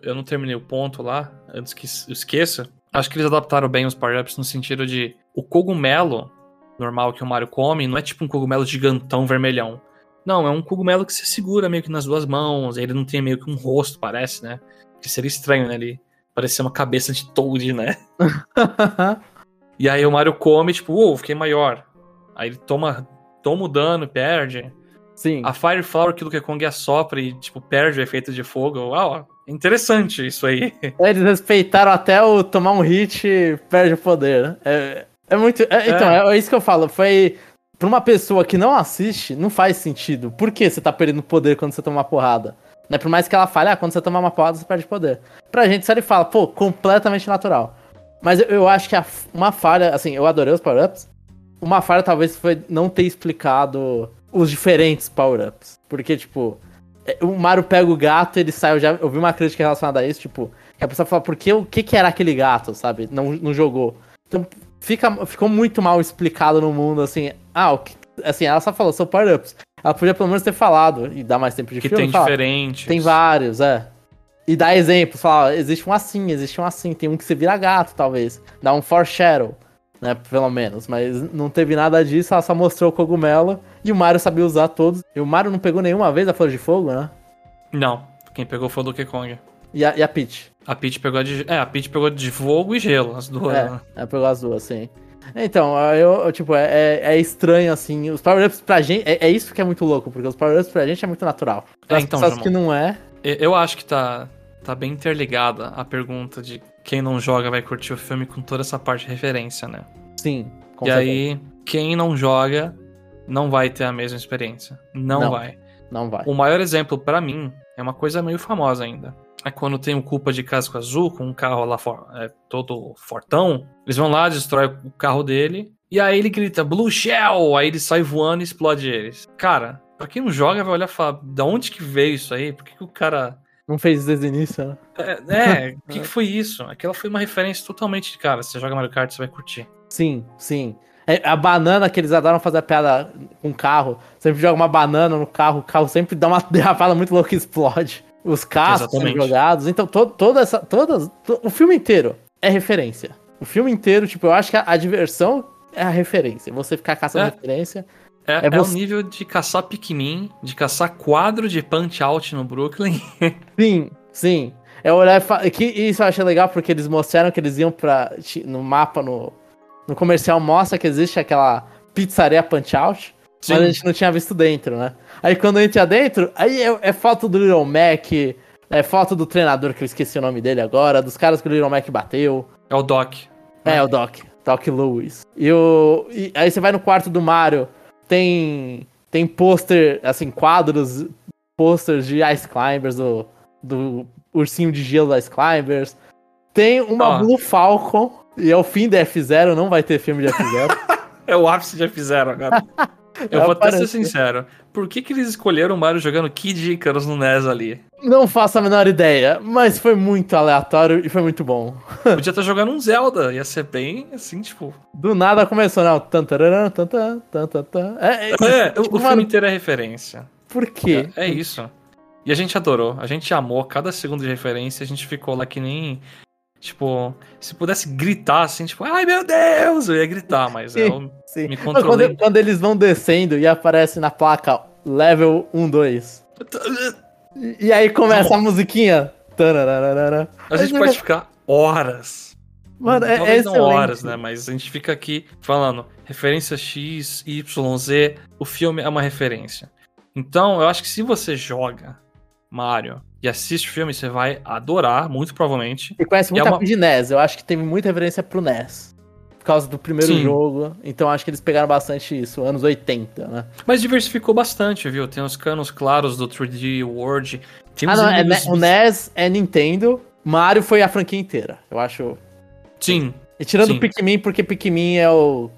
eu- não terminei o ponto lá, antes que eu esqueça. Acho que eles adaptaram bem os power-ups no sentido de o cogumelo normal que o Mario come não é tipo um cogumelo gigantão vermelhão. Não, é um cogumelo que se segura meio que nas duas mãos, ele não tem meio que um rosto, parece, né? Que seria estranho, né? Ele parecia uma cabeça de Toad, né? (laughs) E aí o Mario come, tipo, uou, fiquei maior. Aí ele toma, toma o dano, perde. Sim. A Fire Flower que o Donkey Kong assopra e, tipo, perde o efeito de fogo. Uau, interessante isso aí. (laughs) Eles respeitaram até o tomar um hit e perde o poder. né? É, é muito. é, então, é. isso que eu falo. Foi. Pra uma pessoa que não assiste, não faz sentido. Por que você tá perdendo poder quando você toma uma porrada? Né? Por mais que ela fale, ah, quando você toma uma porrada, você perde poder. Pra gente, se ele fala, pô, completamente natural. Mas eu, eu acho que a- uma falha, assim, eu adorei os power-ups. Uma falha talvez foi não ter explicado os diferentes power-ups. Porque, tipo, é, o Mario pega o gato, ele sai. Eu já ouvi uma crítica relacionada a isso, tipo, que a pessoa fala, por que, o que, que era aquele gato, sabe? Não, não jogou. Então, fica, ficou muito mal explicado no mundo, assim. Ah, o que, assim, ela só falou, são power-ups. Ela podia pelo menos ter falado e dar mais tempo de Que filme. tem falar, diferentes. tem vários, é. E dá exemplos, fala, existe um assim, existe um assim, tem um que você vira gato, talvez. Dá um foreshadow, né, pelo menos. Mas não teve nada disso, ela só mostrou o cogumelo e o Mario sabia usar todos. E o Mario não pegou nenhuma vez a flor de fogo, né? Não, quem pegou foi o Donkey Kong. E a, e a Peach. A Peach pegou de. É, a Peach pegou de fogo e gelo, as duas. É, né? ela pegou as duas, sim. Então, eu, eu, tipo, é, é- é estranho, assim. Os power-ups pra gente. É, é isso que é muito louco, porque os power-ups pra gente é muito natural. É, as então, pessoas Jamon. que não é. Eu acho que tá, tá bem interligada a pergunta de quem não joga vai curtir o filme com toda essa parte de referência, né? Sim. com e certeza. aí, quem não joga não vai ter a mesma experiência. Não, Não. vai. Não vai. O maior exemplo pra mim é uma coisa meio famosa ainda. É quando tem o culpa de casco azul com um carro lá for- é, todo fortão. Eles vão lá, destrói o carro dele. E aí ele grita Blue Shell! Aí ele sai voando e explode eles. Cara, pra quem não joga vai olhar e falar: da onde que veio isso aí? Por que, que o cara. Não fez desde o início, né? É, é, o (laughs) que, que foi isso? Aquela foi uma referência totalmente de cara. Se você joga Mario Kart, você vai curtir. Sim, sim. É, a banana que eles adoram fazer piada com o carro. Sempre joga uma banana no carro, o carro sempre dá uma (laughs) derrapada muito louca e explode. Os cascos são jogados. Então, to, toda essa. Todas, to- o filme inteiro é referência. O filme inteiro, tipo, eu acho que a, a diversão é a referência. Você ficar caçando É. referência. É, É é o você- nível de caçar Pikmin, de caçar quadro de punch out no Brooklyn. (laughs) Sim, sim. É olhar e que Isso eu achei legal porque eles mostraram que eles iam pra. No mapa, no, no comercial, mostra que existe aquela pizzaria Punch Out. Sim. Mas a gente não tinha visto dentro, né? Aí quando entra dentro, aí é, é foto do Little Mac, é foto do treinador, que eu esqueci o nome dele agora, dos caras que o Little Mac bateu. É o Doc. É, o Doc. Doc Lewis. E, o, e aí você vai no quarto do Mario, tem tem pôster, assim, quadros, posters de Ice Climbers, do, do ursinho de gelo da Ice Climbers. Tem uma Ó. Blue Falcon, e é o fim da F0, não vai ter filme de F0. (laughs) É o ápice de F0 agora. (laughs) Eu vou até ser Aparece. sincero. Por que, que eles escolheram o Mario jogando Kid Icarus no NES ali? não faço a menor ideia, mas foi muito aleatório e foi muito bom. (laughs) Podia estar jogando um Zelda. Ia ser bem assim, tipo. Do nada começou, não. Tan, tararam, tan, tan, tan, tan, tan. É, é, É, o, tipo, o mano, filme inteiro é referência. Por quê? É, é isso. E a gente adorou. A gente amou cada segundo de referência. A gente ficou lá que nem. Tipo, se pudesse gritar assim, tipo, ai meu Deus, eu ia gritar, mas eu Sim. me Não, controlei. quando, quando eles vão descendo e aparece na placa level 1, 2. E, aí começa a musiquinha. Tarararara. A gente pode ficar horas. Mano, é, é não excelente. horas, né? Mas a gente fica aqui falando referência X, Y, Z. O filme é uma referência. Então, eu acho que se você joga Mario e assiste o filme, você vai adorar, muito provavelmente. E conhece E é uma- de NES. Eu acho que teve muita referência pro NES. Por causa do primeiro Sim. jogo. Então acho que eles pegaram bastante isso, anos 80, né? Mas diversificou bastante, viu? Tem os canos claros do 3D World. Tem Ah, não, é, o NES é Nintendo. Mario foi a franquia inteira. Eu acho. Sim. E tirando Sim. o Pikmin, porque Pikmin é o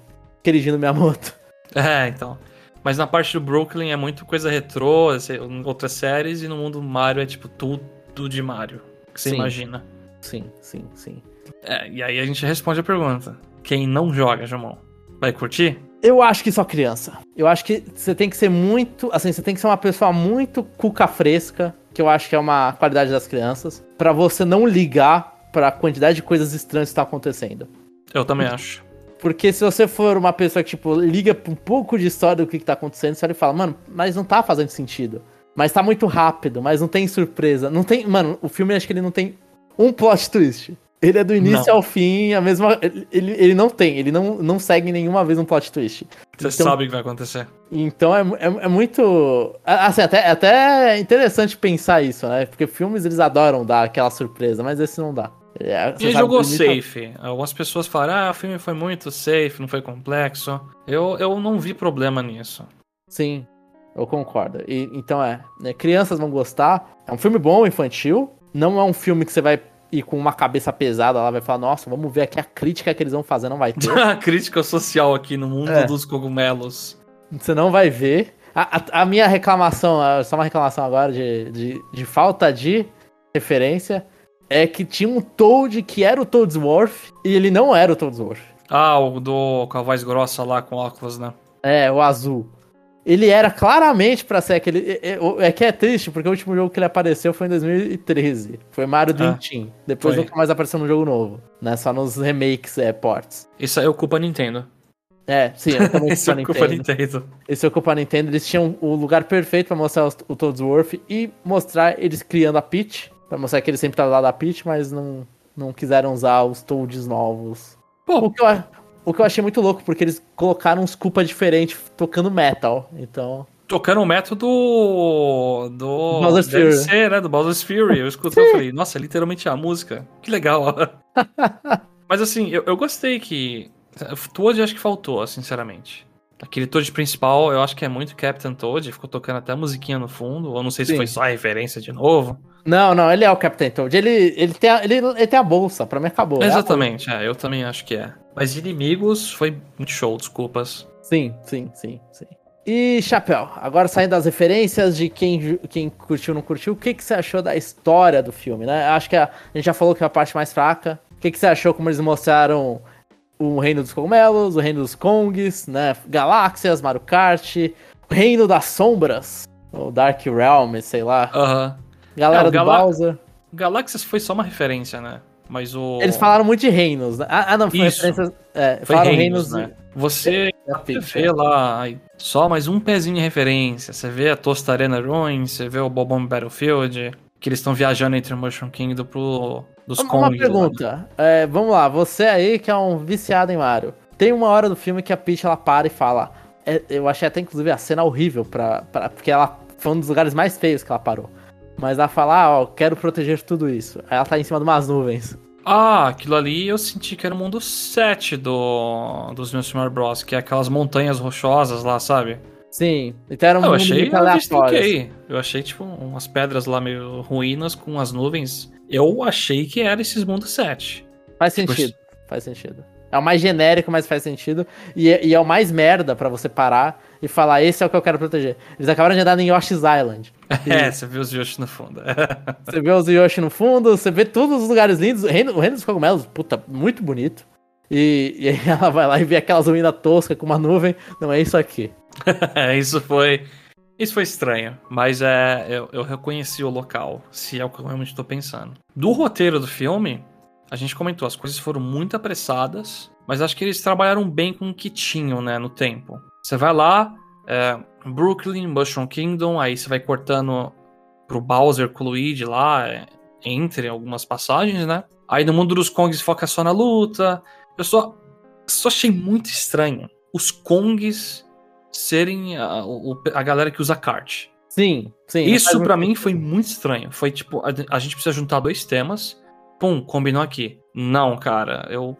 do Miyamoto. É, então. Mas na parte do Brooklyn é muito coisa retrô, esse- outras séries, e no mundo Mario é tipo tudo de Mario. Que você Sim. imagina. Sim, sim, sim. É, e aí a gente responde a pergunta. Quem não joga, Jamon, vai curtir? Eu acho que só criança. Eu acho que você tem que ser muito. Assim, você tem que ser uma pessoa muito cuca fresca que eu acho que é uma qualidade das crianças, pra você não ligar pra quantidade de coisas estranhas que tá acontecendo. Eu também acho. Porque se você for uma pessoa que, tipo, liga um pouco de história do que, que tá acontecendo, você olha e fala, mano, mas não tá fazendo sentido. Mas tá muito rápido, mas não tem surpresa. Não tem. Mano, o filme acho que ele não tem um plot twist. Ele é do início Não. ao fim, a mesma. Ele, ele não tem, ele não, não segue nenhuma vez um plot twist. Você Então- sabe o que vai acontecer. Então é, é, é muito. Assim, até, até é interessante pensar isso, né? Porque filmes eles adoram dar aquela surpresa, mas esse não dá. É, ele jogou ao- safe. Algumas pessoas falaram, ah, o filme foi muito safe, não foi complexo. Eu, eu não vi problema nisso. Sim, eu concordo. E, então é, né, crianças vão gostar. É um filme bom, infantil. Não é um filme que você vai ir com uma cabeça pesada lá, vai falar, nossa, vamos ver aqui a crítica que eles vão fazer, não vai (laughs) ter. A crítica social aqui no mundo É. dos cogumelos. você não vai ver. A, a- a minha reclamação, só uma reclamação agora de, de, de falta de referência, é que tinha um Toad que era o Toadsworth e ele não era o Toadsworth. Ah, o do com a voz grossa lá com óculos, né? É, o azul. Ele era claramente pra ser aquele. É, é- é que é triste, porque o último jogo que ele apareceu foi em 2013. Foi Mario Dream Ah, Team. Depois foi. nunca mais apareceu no jogo novo. Né? Só nos remakes, é, ports. Isso aí ocupa a Nintendo. É, sim, (laughs) eu também Isso culpa ocupa a Nintendo. Nintendo. Esse ocupa a Nintendo. Eles tinham o lugar perfeito pra mostrar os- o Toadsworth e mostrar eles criando a Peach. Pra mostrar que eles sempre estavam lá da Peach, mas não, não quiseram usar os Toads novos. O Pô, que, eu, o que eu achei muito louco, porque eles colocaram uns culpa diferentes tocando metal. Então. tocando o método do. Bowser's deve Fury. ser, né? Do Bowser's Fury. Eu escutei e falei, nossa, é literalmente a música. Que legal. (laughs) Mas assim, eu, eu gostei que. Toad acho que faltou, sinceramente. Aquele Toad principal, eu acho que é muito Captain Toad. Ficou tocando até a musiquinha no fundo. Ou não sei se Sim. foi só a referência de novo. Não, não, ele é o Captain Toad. Ele, ele, tem, a, ele, ele tem a bolsa, pra mim acabou. É Exatamente, é, eu também acho que é. Mas inimigos foi muito show, desculpas. Sim, sim, sim, sim. E, Chapéu, agora saindo das referências de quem, quem curtiu ou não curtiu, o que, que você achou da história do filme, né? Acho que a, a gente já falou que é a parte mais fraca. O que, que você achou como eles mostraram o Reino dos Cogumelos, o Reino dos Kongs, né? Galáxias, Mario Kart, o Reino das Sombras, o Dark Realm, sei lá. Aham. Galera É, do Galá- Bowser. Galaxias foi só uma referência, né? Mas o. Eles falaram muito de reinos, né? Ah, ah, não, foi Isso. referência. É, Foi falaram reinos, reinos, né? Você Peach, vê lá só mais um pezinho de referência. Você vê a Tosta Arena Ruins, você vê o Bobomb Battlefield, que eles estão viajando entre o Mushroom Kingdom pro dos Uma, uma né? pergunta. É, vamos lá, você aí que é um viciado em Mario. Tem uma hora do filme que a Peach ela para e fala. é, eu achei até inclusive a cena horrível, pra, pra, porque ela foi um dos lugares mais feios que ela parou. Mas ela fala, ah, ó, quero proteger tudo isso. Aí ela tá em cima de umas nuvens. Ah, aquilo ali eu senti que era o mundo 7 do, dos New Super Bros, que é aquelas montanhas rochosas lá, sabe? Sim, então era um eu mundo achei muito eu aleatório. assim. ok. Eu achei, tipo, umas pedras lá meio ruínas com as nuvens. Eu achei que era esses mundos 7. Faz Tipo, sentido, faz sentido. É o mais genérico, mas faz sentido. E é, e é o mais merda pra você parar e falar, esse é o que eu quero proteger. Eles acabaram de andar em Yoshi's Island. (laughs) É, você viu os Yoshi no fundo. (laughs) Você vê os Yoshi no fundo, você vê todos os lugares lindos. O reino, o reino dos cogumelos, puta, muito bonito. E, e aí ela vai lá e vê aquelas ruínas toscas com uma nuvem. Não, é isso aqui. (laughs) Isso foi. Isso foi estranho, mas é, eu, eu reconheci o local, se é o que eu realmente tô pensando. Do roteiro do filme, a gente comentou, as coisas foram muito apressadas, mas acho que eles trabalharam bem com o que tinham, né, no tempo. Você vai lá, é, Brooklyn, Mushroom Kingdom, aí você vai cortando pro Bowser com o Luigi lá, é, entre algumas passagens, né? Aí no mundo dos Kongs foca só na luta. Eu só, só achei muito estranho os Kongs serem a, a galera que usa kart. Sim, sim. Isso muito mim foi muito estranho. Foi tipo, a, a gente precisa juntar dois temas. Pum, combinou aqui. Não, cara, eu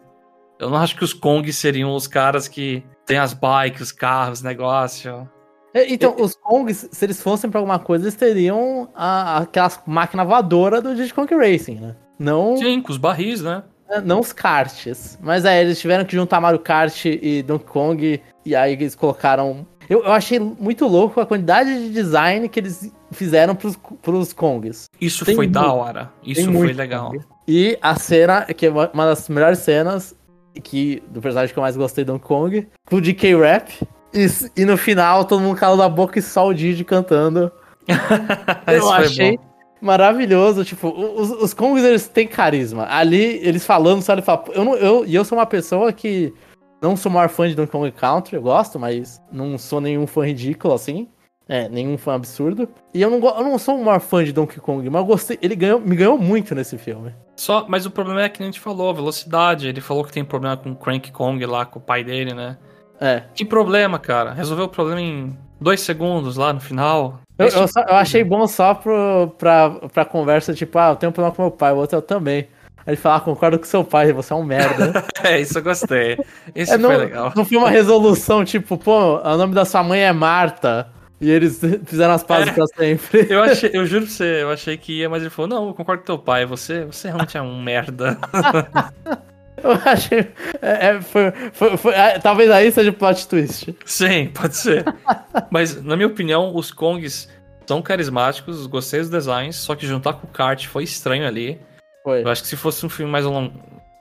eu não acho que os Kongs seriam os caras que tem as bikes, os carros, negócio. É, Então, os Kongs, se eles fossem pra alguma coisa, eles teriam a, aquelas máquina voadora do Diddy Kong Racing, né? Não, Sim, com os barris, né? não os karts. Mas é, eles tiveram que juntar Mario Kart e Donkey Kong, e aí eles colocaram... Eu, eu achei muito louco a quantidade de design que eles fizeram pros, pros Kongs. Isso Tem foi da muito- hora. Isso foi muito legal. Kong. E a cena, que é uma das melhores cenas, que, do personagem que eu mais gostei, Donkey Kong, com o DK Rap. E, e no final, todo mundo calando a boca e só o Didi cantando. (laughs) Eu achei bom. maravilhoso. Tipo, os, os Kongs, eles têm carisma. Ali, eles falando, sabe? Ele fala, eu, não, eu, e eu sou uma pessoa que não sou maior fã de Donkey Kong Country, eu gosto, mas não sou nenhum fã ridículo assim. É, nenhum fã absurdo. E eu não, eu não sou o maior fã de Donkey Kong, mas eu gostei, ele ganhou, me ganhou muito nesse filme. Só, mas o problema é que a gente falou, a velocidade. Ele falou que tem problema com o Crank Kong lá, com o pai dele, né? É. Que problema, cara? Resolveu o problema em dois segundos lá no final. Eu, eu, só, eu achei bom só pro, pra, pra conversa, tipo, ah, eu tenho um problema com meu pai, o outro eu também. Aí ele fala, ah, concordo com seu pai, você é um merda. (laughs) é, isso eu gostei. Isso é, foi não, legal. Não foi uma resolução, tipo, pô, o nome da sua mãe é Marta. E eles (laughs) fizeram as pazes é, pra sempre. Eu, (laughs) achei, eu juro pra você, eu achei que ia, mas ele falou, não, eu concordo com teu pai, você, você realmente é um merda. eu achei. É, é, foi, foi, foi, é, talvez aí seja plot twist. Sim, pode ser. mas, na minha opinião, os Kongs são carismáticos, gostei dos designs, só que juntar com o kart foi estranho ali. Foi. Eu acho que se fosse um filme mais longo,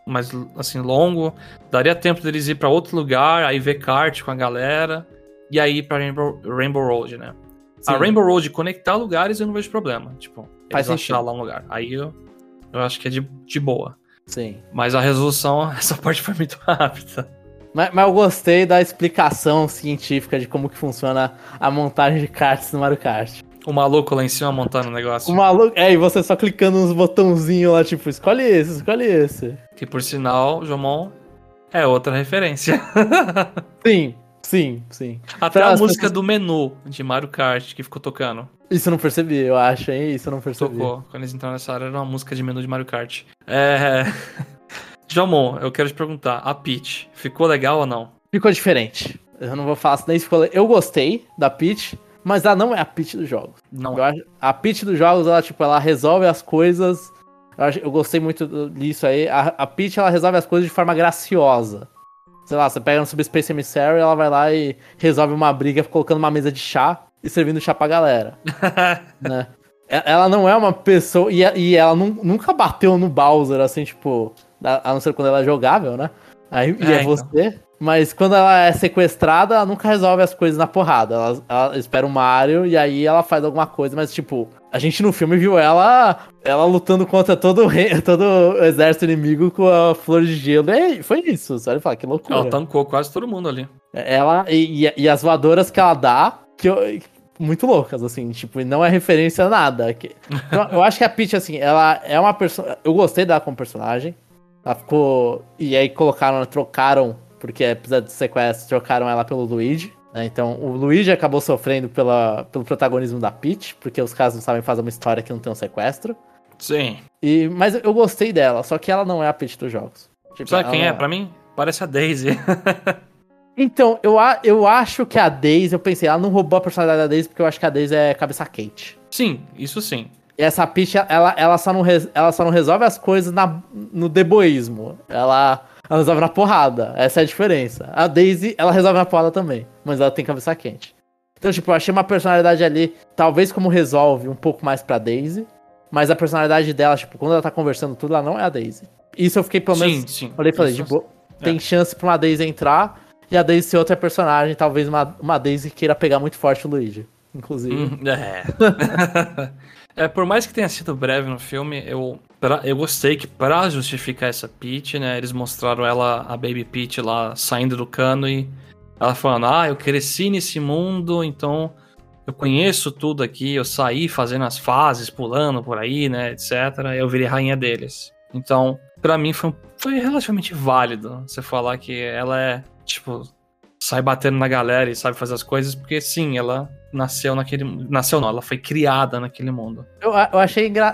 mais assim longo, daria tempo deles ir para outro lugar, aí ver kart com a galera e aí ir para Rainbow, Rainbow Road, né? Sim. A Rainbow Road conectar lugares eu não vejo problema, tipo, Faz eles achar lá um lugar. Aí eu, eu acho que é de, de boa. Sim. Mas a resolução, (laughs) essa parte foi muito (laughs) rápida. Mas, mas, eu gostei da explicação científica de como que funciona a montagem de karts no Mario Kart. O maluco lá em cima montando o negócio. O maluco. É, e você só clicando nos botãozinhos lá, tipo, escolhe esse, escolhe esse. Que por sinal, Jomon é outra referência. (laughs) sim, sim, sim. Até pra a música pessoas... do menu de Mario Kart que ficou tocando. Isso eu não percebi, eu acho, hein? Isso eu não percebi. Tocou. Quando eles entraram nessa área, era uma música de menu de Mario Kart. É. (laughs) Jomon, eu quero te perguntar, a Peach, ficou legal ou não? Ficou diferente. Eu não vou falar se nem ficou. Eu gostei da Peach. Mas ela não é a pitch dos jogos. Não. Eu acho, a pitch dos jogos, ela, tipo, ela resolve as coisas. Eu, acho, eu gostei muito disso aí. A, a pitch, ela resolve as coisas de forma graciosa. Sei lá, você pega no Subspace Emissary, ela vai lá e resolve uma briga colocando uma mesa de chá e servindo chá pra galera. (laughs) né? Ela não é uma pessoa. E, e ela nunca bateu no Bowser, assim, tipo. A não ser quando ela é jogável, né? Aí, é, e é então. você. Mas quando ela é sequestrada, ela nunca resolve as coisas na porrada. Ela, ela espera o Mario e aí ela faz alguma coisa, mas tipo, a gente no filme viu ela ela lutando contra todo o, rei, (laughs) todo o exército inimigo com a flor de gelo. E foi isso, sabe? Fala, que loucura. Ela tancou quase todo mundo ali. Ela e, e, e as voadoras que ela dá, que eu, muito loucas, assim, tipo, e não é referência a nada. Então, eu acho que a Peach, assim, ela é uma pessoa. Eu gostei dela como personagem. Ela ficou. E aí colocaram, trocaram porque apesar de sequestro, trocaram ela pelo Luigi. Né? Então o Luigi acabou sofrendo pela, pelo protagonismo da Peach, porque os caras não sabem fazer uma história que não tem um sequestro. Sim. E, mas eu gostei dela, só que ela não é a Peach dos jogos. Tipo, Sabe quem é? é? Pra mim, parece a Daisy. (laughs) então, eu, eu acho que a Daisy, eu pensei, ela não roubou a personalidade da Daisy porque eu acho que a Daisy é cabeça quente. Sim, isso sim. E essa Peach, ela, ela, só, não ela só não resolve as coisas na, no deboísmo. Ela ela resolve na porrada. Essa é a diferença. A Daisy, ela resolve na porrada também. Mas ela tem cabeça quente. Então, tipo, eu achei uma personalidade ali, talvez como resolve um pouco mais pra Daisy. Mas a personalidade dela, tipo, quando ela tá conversando tudo, ela não é a Daisy. Isso eu fiquei pelo menos. Sim, sim. Olhei e falei, tipo, é. tem chance pra uma Daisy entrar e a Daisy ser outra personagem. Talvez uma, uma Daisy queira pegar muito forte o Luigi, inclusive. Hum, é. (laughs) é, por mais que tenha sido breve no filme, eu pra, eu gostei que para justificar essa Peach, né, eles mostraram ela, a Baby Peach lá saindo do cano e ela falando: "Ah, eu cresci nesse mundo, então eu conheço tudo aqui, eu saí fazendo as fases, pulando por aí, né, etc. Eu virei rainha deles". Então, para mim foi, foi relativamente válido você falar que ela é, tipo, sai batendo na galera e sabe fazer as coisas, porque sim, ela nasceu naquele. Nasceu não, ela foi criada naquele mundo. Eu, eu achei engra...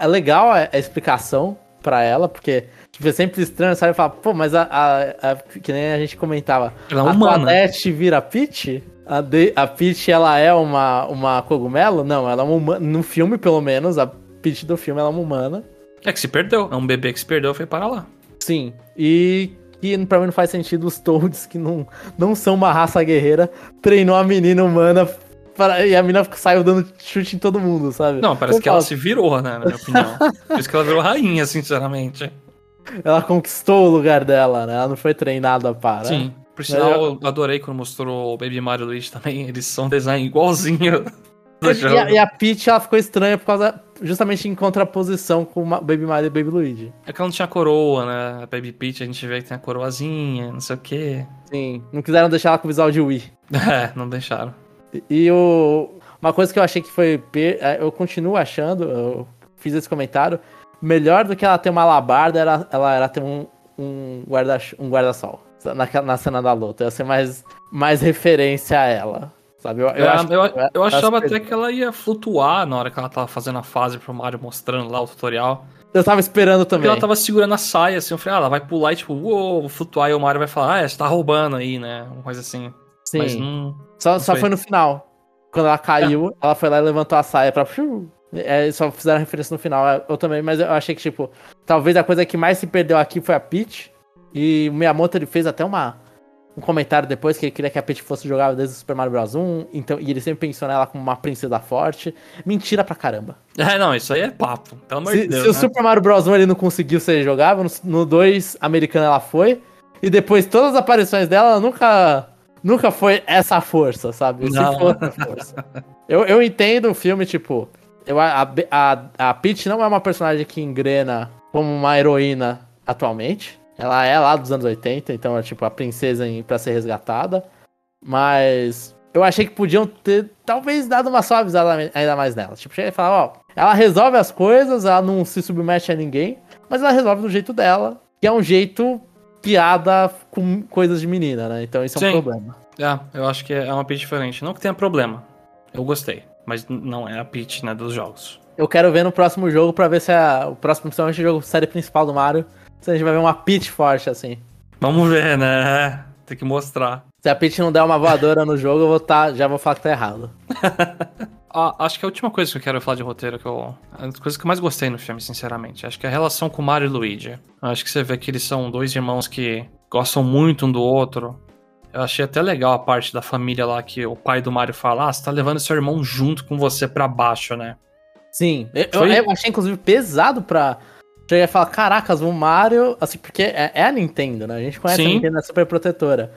é legal a, a explicação para ela, porque tipo, é sempre estranho, sabe? Falar, pô, mas a, a, a, Que nem a gente comentava. Ela é a Toadette vira Peach? A, de, a Peach, ela é uma, uma cogumelo? Não, ela é uma humana. No filme, pelo menos, a Peach do filme ela é uma humana. É que se perdeu. É um bebê que se perdeu foi para lá. Sim. E que pra mim não faz sentido os Toads, que não, não são uma raça guerreira, treinou a menina humana para, e a menina saiu dando chute em todo mundo, sabe? Não, parece que ela se virou, né, na minha opinião. Por isso que ela virou rainha, sinceramente. Ela conquistou o lugar dela, né? Ela não foi treinada para. Sim. Por sinal, eu... eu adorei quando mostrou o Baby Mario Luigi também. Eles são design igualzinho. E, a, e a Peach, ela ficou estranha por causa justamente em contraposição com Ma- Baby Mario e Baby Luigi. É que ela não tinha coroa, né? A Baby Peach a gente vê que tem a coroazinha, não sei o quê. Sim, não quiseram deixar ela com visual de Wii. (laughs) É, não deixaram. E- E o, uma coisa que eu achei que foi. per- é, Eu continuo achando, eu fiz esse comentário. Melhor do que ela ter uma alabarda era ela era ter um, um guarda- um guarda-sol. naquela- na cena da luta. Ia ser mais, mais referência a ela. Sabe? Eu, eu É, acho- eu, eu achava até que ela ia flutuar na hora que ela tava fazendo a fase pro Mario mostrando lá o tutorial. Eu tava esperando Porque também. ela tava segurando a saia, assim, eu falei, ah, ela vai pular e tipo, uou, vou flutuar, e o Mario vai falar, ah, você tá roubando aí, né? Uma coisa assim. Sim. Mas não. Só, Não só foi. foi no final. Quando ela caiu, ela foi lá e levantou a saia pra. É, só fizeram referência no final. é, Eu também, mas eu achei que, tipo, talvez a coisa que mais se perdeu aqui foi a Peach. E o Miyamoto ele fez até uma, um comentário depois que ele queria que a Peach fosse jogável desde o Super Mario Bros. 1. Então, e ele sempre pensou nela como uma princesa forte. Mentira pra caramba. (laughs) É, não, isso aí é papo. Pelo amor Se, de Deus. se o né? Super Mario Bros. 1 ele não conseguiu ser jogável, no- no 2 americano ela foi. E depois todas as aparições dela, ela nunca, nunca foi essa força, sabe? Se Não. for essa força. Eu, eu entendo o filme, tipo. Eu, a, a, a Peach não é uma personagem que engrena como uma heroína atualmente. Ela é lá dos anos 80, então é tipo a princesa em, pra ser resgatada. Mas eu achei que podiam ter, talvez, dado uma suavizada ainda mais nela. Tipo, chega e fala, ó, ela resolve as coisas, ela não se submete a ninguém, mas ela resolve do jeito dela, que é um jeito piada com coisas de menina, né? Então isso é um Sim. problema. É, eu acho que é uma Peach diferente. Não que tenha problema. Eu gostei. Mas não é a Peach, né, dos jogos. Eu quero ver no próximo jogo pra ver se a, o próximo, principalmente o jogo série principal do Mario, se a gente vai ver uma Peach forte assim. Vamos ver, né? Tem que mostrar. Se a Peach não der uma voadora no jogo, eu vou tá, já vou falar que tá errado. (laughs) Ah, acho que a última coisa que eu quero falar de roteiro, que eu. As coisas que eu mais gostei no filme, sinceramente. Acho que é a relação com o Mario e Luigi. Acho que você vê que eles são dois irmãos que gostam muito um do outro. Eu achei até legal a parte da família lá que o pai do Mario fala: Ah, você tá levando seu irmão junto com você pra baixo, né? Sim, eu, Foi- eu achei inclusive pesado pra. Chegar e falar, caracas, o Mario. Assim, porque é, é a Nintendo, né? A gente conhece Sim. a Nintendo, é super protetora.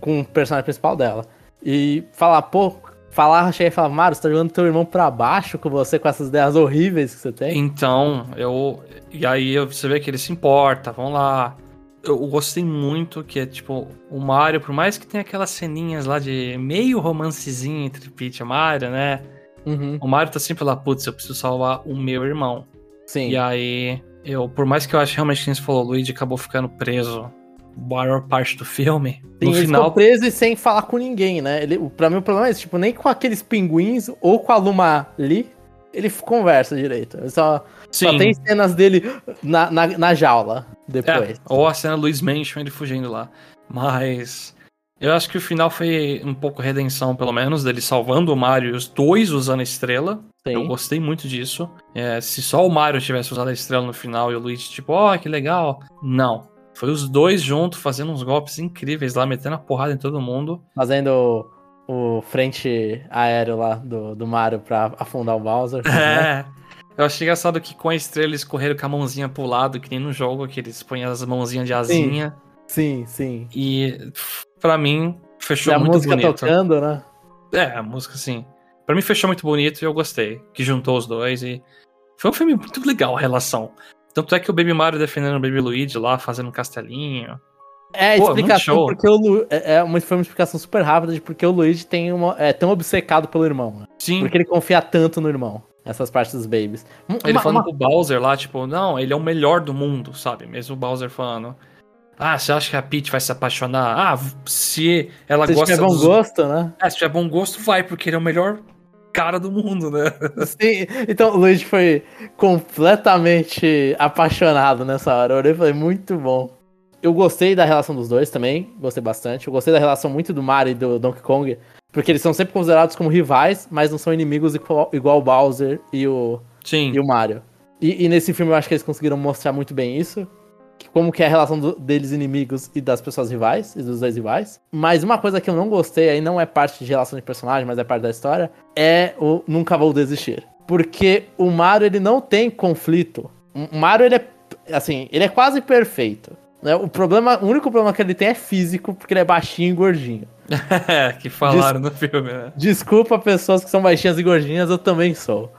Com o personagem principal dela. E falar, pô, falar, chegar e falar, Mario, você tá jogando teu irmão pra baixo com você, com essas ideias horríveis que você tem. Então, eu. E aí você vê que ele se importa, vão lá. Eu gostei muito que é tipo, o Mario, por mais que tenha aquelas ceninhas lá de meio romancezinho entre Peach e Mario, né? Uhum, O Mario tá sempre lá, putz, eu preciso salvar o meu irmão. sim. E aí, eu, por mais que eu ache realmente que você falou, o Luigi acabou ficando preso a maior parte do filme. Sim, no ele final, ficou preso e sem falar com ninguém, né? Ele, pra mim o problema é esse, tipo, nem com aqueles pinguins ou com a Luma Lee, ele conversa direito. Só, só tem cenas dele na, na, na jaula É, depois. ou a cena do Luiz Mansion ele fugindo lá. Mas eu acho que o final foi um pouco redenção, pelo menos, dele salvando o Mario e os dois usando a estrela. Eu Sim. gostei muito disso. É, se só o Mario tivesse usado a estrela no final e o Luigi, tipo, ó, que legal. Não. Foi os dois juntos fazendo uns golpes incríveis lá, metendo a porrada em todo mundo. Fazendo o, o frente aéreo lá do, do Mario pra afundar o Bowser. (laughs) né? É. Eu achei engraçado que com a estrela eles correram com a mãozinha pro lado, que nem no jogo, que eles põem as mãozinhas de asinha. Sim, sim. E pra mim, E fechou a muito música bonito. tocando, né? É, a música sim. Pra mim fechou muito bonito e eu gostei. Que juntou os dois e. Foi um filme muito legal a relação. Tanto é que o Baby Mario defendendo o Baby Luigi lá, fazendo um castelinho. É a Pô, explicação porque o Lu... é, é uma, foi uma explicação super rápida de porque o Luigi tem uma, é tão obcecado pelo irmão. né? Sim. Porque ele confia tanto no irmão. Essas partes dos babies. Um- Ele uma- falando uma- pro Bowser lá, tipo, não, ele é o melhor do mundo, sabe? Mesmo o Bowser falando. Ah, você acha que a Peach vai se apaixonar? Ah, se ela Se gosta tiver bom dos- gosto, né? É, se tiver bom gosto, vai, porque ele é o melhor cara do mundo, né? (laughs) Sim, então o Luigi foi completamente apaixonado nessa hora. Eu olhei e falei, muito bom. Eu gostei da relação dos dois também, gostei bastante. Eu gostei da relação muito do Mario e do Donkey Kong, porque eles são sempre considerados como rivais, mas não são inimigos igual, igual o Bowser e o, Sim. e o Mario. E, e nesse filme eu acho que eles conseguiram mostrar muito bem isso. Como que é a relação do- deles inimigos e das pessoas rivais, e dos dois rivais. Mas uma coisa que eu não gostei, aí não é parte de relação de personagem, mas é parte da história, é o Nunca Vou Desistir. Porque o Mario, ele não tem conflito. O Mario, ele é, assim, ele é quase perfeito. Né? O problema, o único problema que ele tem é físico, porque ele é baixinho e gordinho. (laughs) Que falaram no filme, né? Desculpa pessoas que são baixinhas e gordinhas, eu também sou.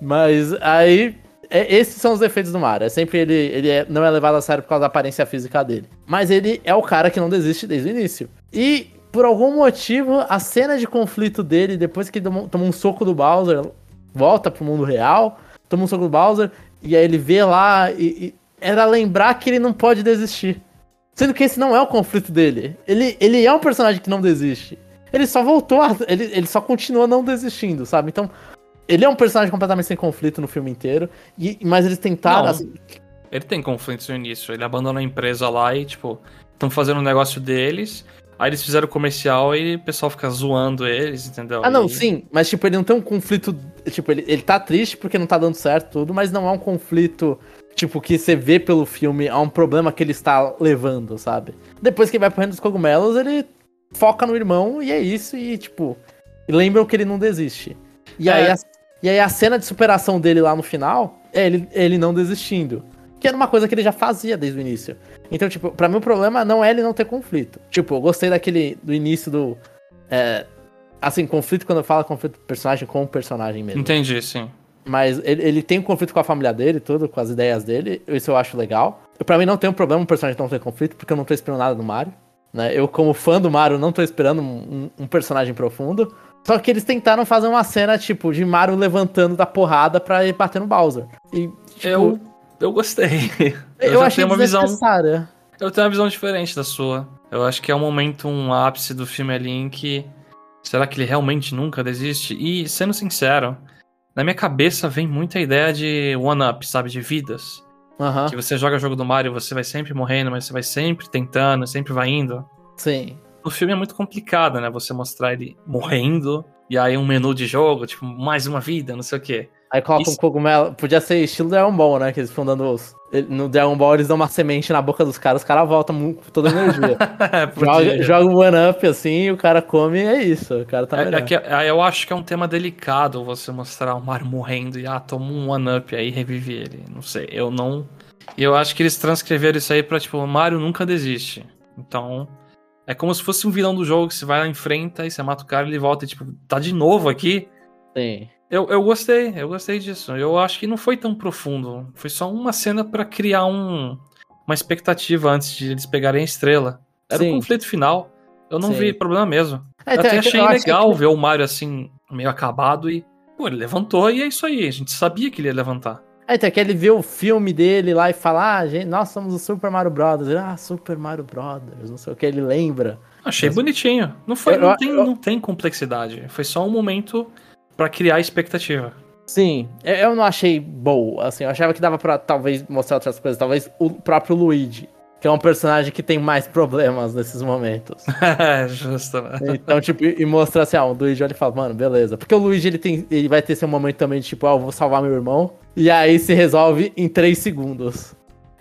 Mas aí. É- esses são os defeitos do Mario. É sempre ele, ele é- não é levado a sério por causa da aparência física dele. Mas ele é o cara que não desiste desde o início. E, por algum motivo, a cena de conflito dele, depois que toma toma um soco do Bowser, volta pro mundo real, toma um soco do Bowser, e aí ele vê lá e, e era lembrar que ele não pode desistir. Sendo que esse não é o conflito dele. Ele, ele é um personagem que não desiste. Ele só voltou, a, ele, ele só continua não desistindo, sabe? Então, ele é um personagem completamente sem conflito no filme inteiro, e, mas eles tentaram. Não. assim, Ele tem conflitos no início. Ele abandona a empresa lá e, tipo, estão fazendo um negócio deles. Aí eles fizeram o comercial e o pessoal fica zoando eles, entendeu? Ah, não, E- sim, mas tipo, ele não tem um conflito. Tipo, ele, ele tá triste porque não tá dando certo tudo, mas não é um conflito, tipo, que você vê pelo filme, é um problema que ele está levando, sabe? Depois que ele vai pro reino dos cogumelos, ele foca no irmão e é isso, e tipo, lembram que ele não desiste. E, É. aí, e aí a cena de superação dele lá no final é ele, ele não desistindo. Que era uma coisa que ele já fazia desde o início. Então, tipo, pra mim o problema não é ele não ter conflito. Tipo, eu gostei daquele. do início do. é, assim, conflito quando eu falo conflito personagem com o personagem mesmo. Entendi, sim. Mas ele, ele tem um conflito com a família dele, tudo, com as ideias dele. Isso eu acho legal. Eu, pra mim não tem um problema um personagem não ter conflito, porque eu não tô esperando nada do Mario. Né? Eu, como fã do Mario, não tô esperando um, um- um personagem profundo. Só que eles tentaram fazer uma cena, tipo, de Mario levantando da porrada pra ir bater no Bowser. E, tipo, Eu, eu gostei. (laughs) eu, já achei tenho uma visão. Eu tenho uma visão diferente da sua. Eu acho que é um momento, um ápice do filme ali em que. Será que ele realmente nunca desiste? E, sendo sincero, na minha cabeça vem muita ideia de one-up, sabe? De vidas. Aham, Que você joga jogo do Mario, você vai sempre morrendo, mas você vai sempre tentando, sempre vai indo. sim. O filme é muito complicado, né? Você mostrar ele morrendo, e aí um menu de jogo, tipo, mais uma vida, não sei o quê. Aí coloca um Isso- cogumelo. Podia ser estilo Dragon Ball, né? Que eles ficam dando os. No Dragon Ball eles dão uma semente na boca dos caras, os caras voltam com toda a energia. (laughs) joga, Podia. joga um one-up assim, o cara come e é isso. O cara tá É- melhor. é que- é, eu acho que é um tema delicado você mostrar o Mario morrendo e ah, toma um one-up aí e revive ele. Não sei, eu não. E eu acho que eles transcreveram isso aí pra, tipo, o Mario nunca desiste. Então. É como se fosse um vilão do jogo que você vai lá, enfrenta e você mata o cara e ele volta e, tipo, tá de novo aqui. Sim. Eu, eu gostei, eu gostei disso. Eu acho que não foi tão profundo. Foi só uma cena pra criar um, uma expectativa antes de eles pegarem a estrela. Era Sim. o conflito final. Eu não Sim. vi problema mesmo. É, Eu então, até é achei legal que- ver o Mario assim, meio acabado e. Pô, ele levantou e é isso aí. A gente sabia que ele ia levantar. É, então, que ele vê o filme dele lá e fala, ah, gente, nós somos o Super Mario Brothers. Ah, Super Mario Brothers, não sei o que, ele lembra. Achei Mas- bonitinho. Não foi, Eu- não, tem, eu- não tem complexidade. Foi só um momento pra criar expectativa. Sim, eu- não achei boa, assim, eu achava que dava pra talvez mostrar outras coisas, talvez o próprio Luigi, que é um personagem que tem mais problemas nesses momentos. (laughs) É, justo, né? Então, tipo, e mostrar assim, ah, o Luigi olha e fala, mano, beleza. Porque o Luigi, ele, tem, ele vai ter seu momento também de tipo, ah, eu vou salvar meu irmão. E aí se resolve em 3 segundos.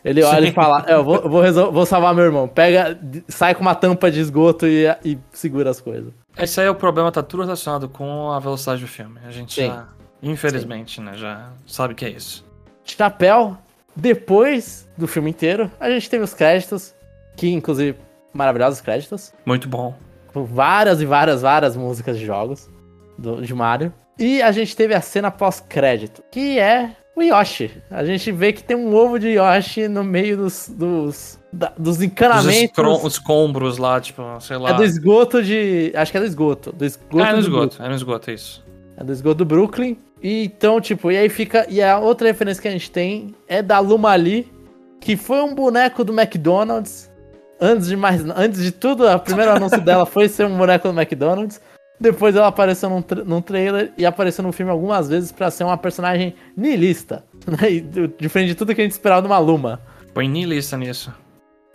Ele olha Sim. e fala, é, eu vou, eu vou, salvar meu irmão. Pega, sai com uma tampa de esgoto e, e segura as coisas. Esse aí é o problema, tá tudo relacionado com a velocidade do filme. A gente Sim. já, infelizmente, né, já sabe que é isso. Chapéu, depois do filme inteiro, a gente teve os créditos, que inclusive, maravilhosos créditos. Muito bom. com várias e várias, várias músicas de jogos do, de Mario. E a gente teve a cena pós-crédito, que é o Yoshi. A gente vê que tem um ovo de Yoshi no meio dos, dos, da- dos Os, encanamentos. os escombros lá, tipo, sei lá. É do esgoto de. Acho que é do esgoto. Do esgoto É no do esgoto, é no esgoto, é isso. é do esgoto do Brooklyn. E então, tipo, e aí fica. E a outra referência que a gente tem é da Luma Lee, que foi um boneco do McDonald's. Antes de mais. Antes de tudo, o primeiro anúncio dela foi ser um boneco do McDonald's. Depois ela apareceu num, tra- num trailer e apareceu no filme algumas vezes pra ser uma personagem niilista. (laughs) Né? Diferente de tudo que a gente esperava de uma Luma. Põe niilista nisso.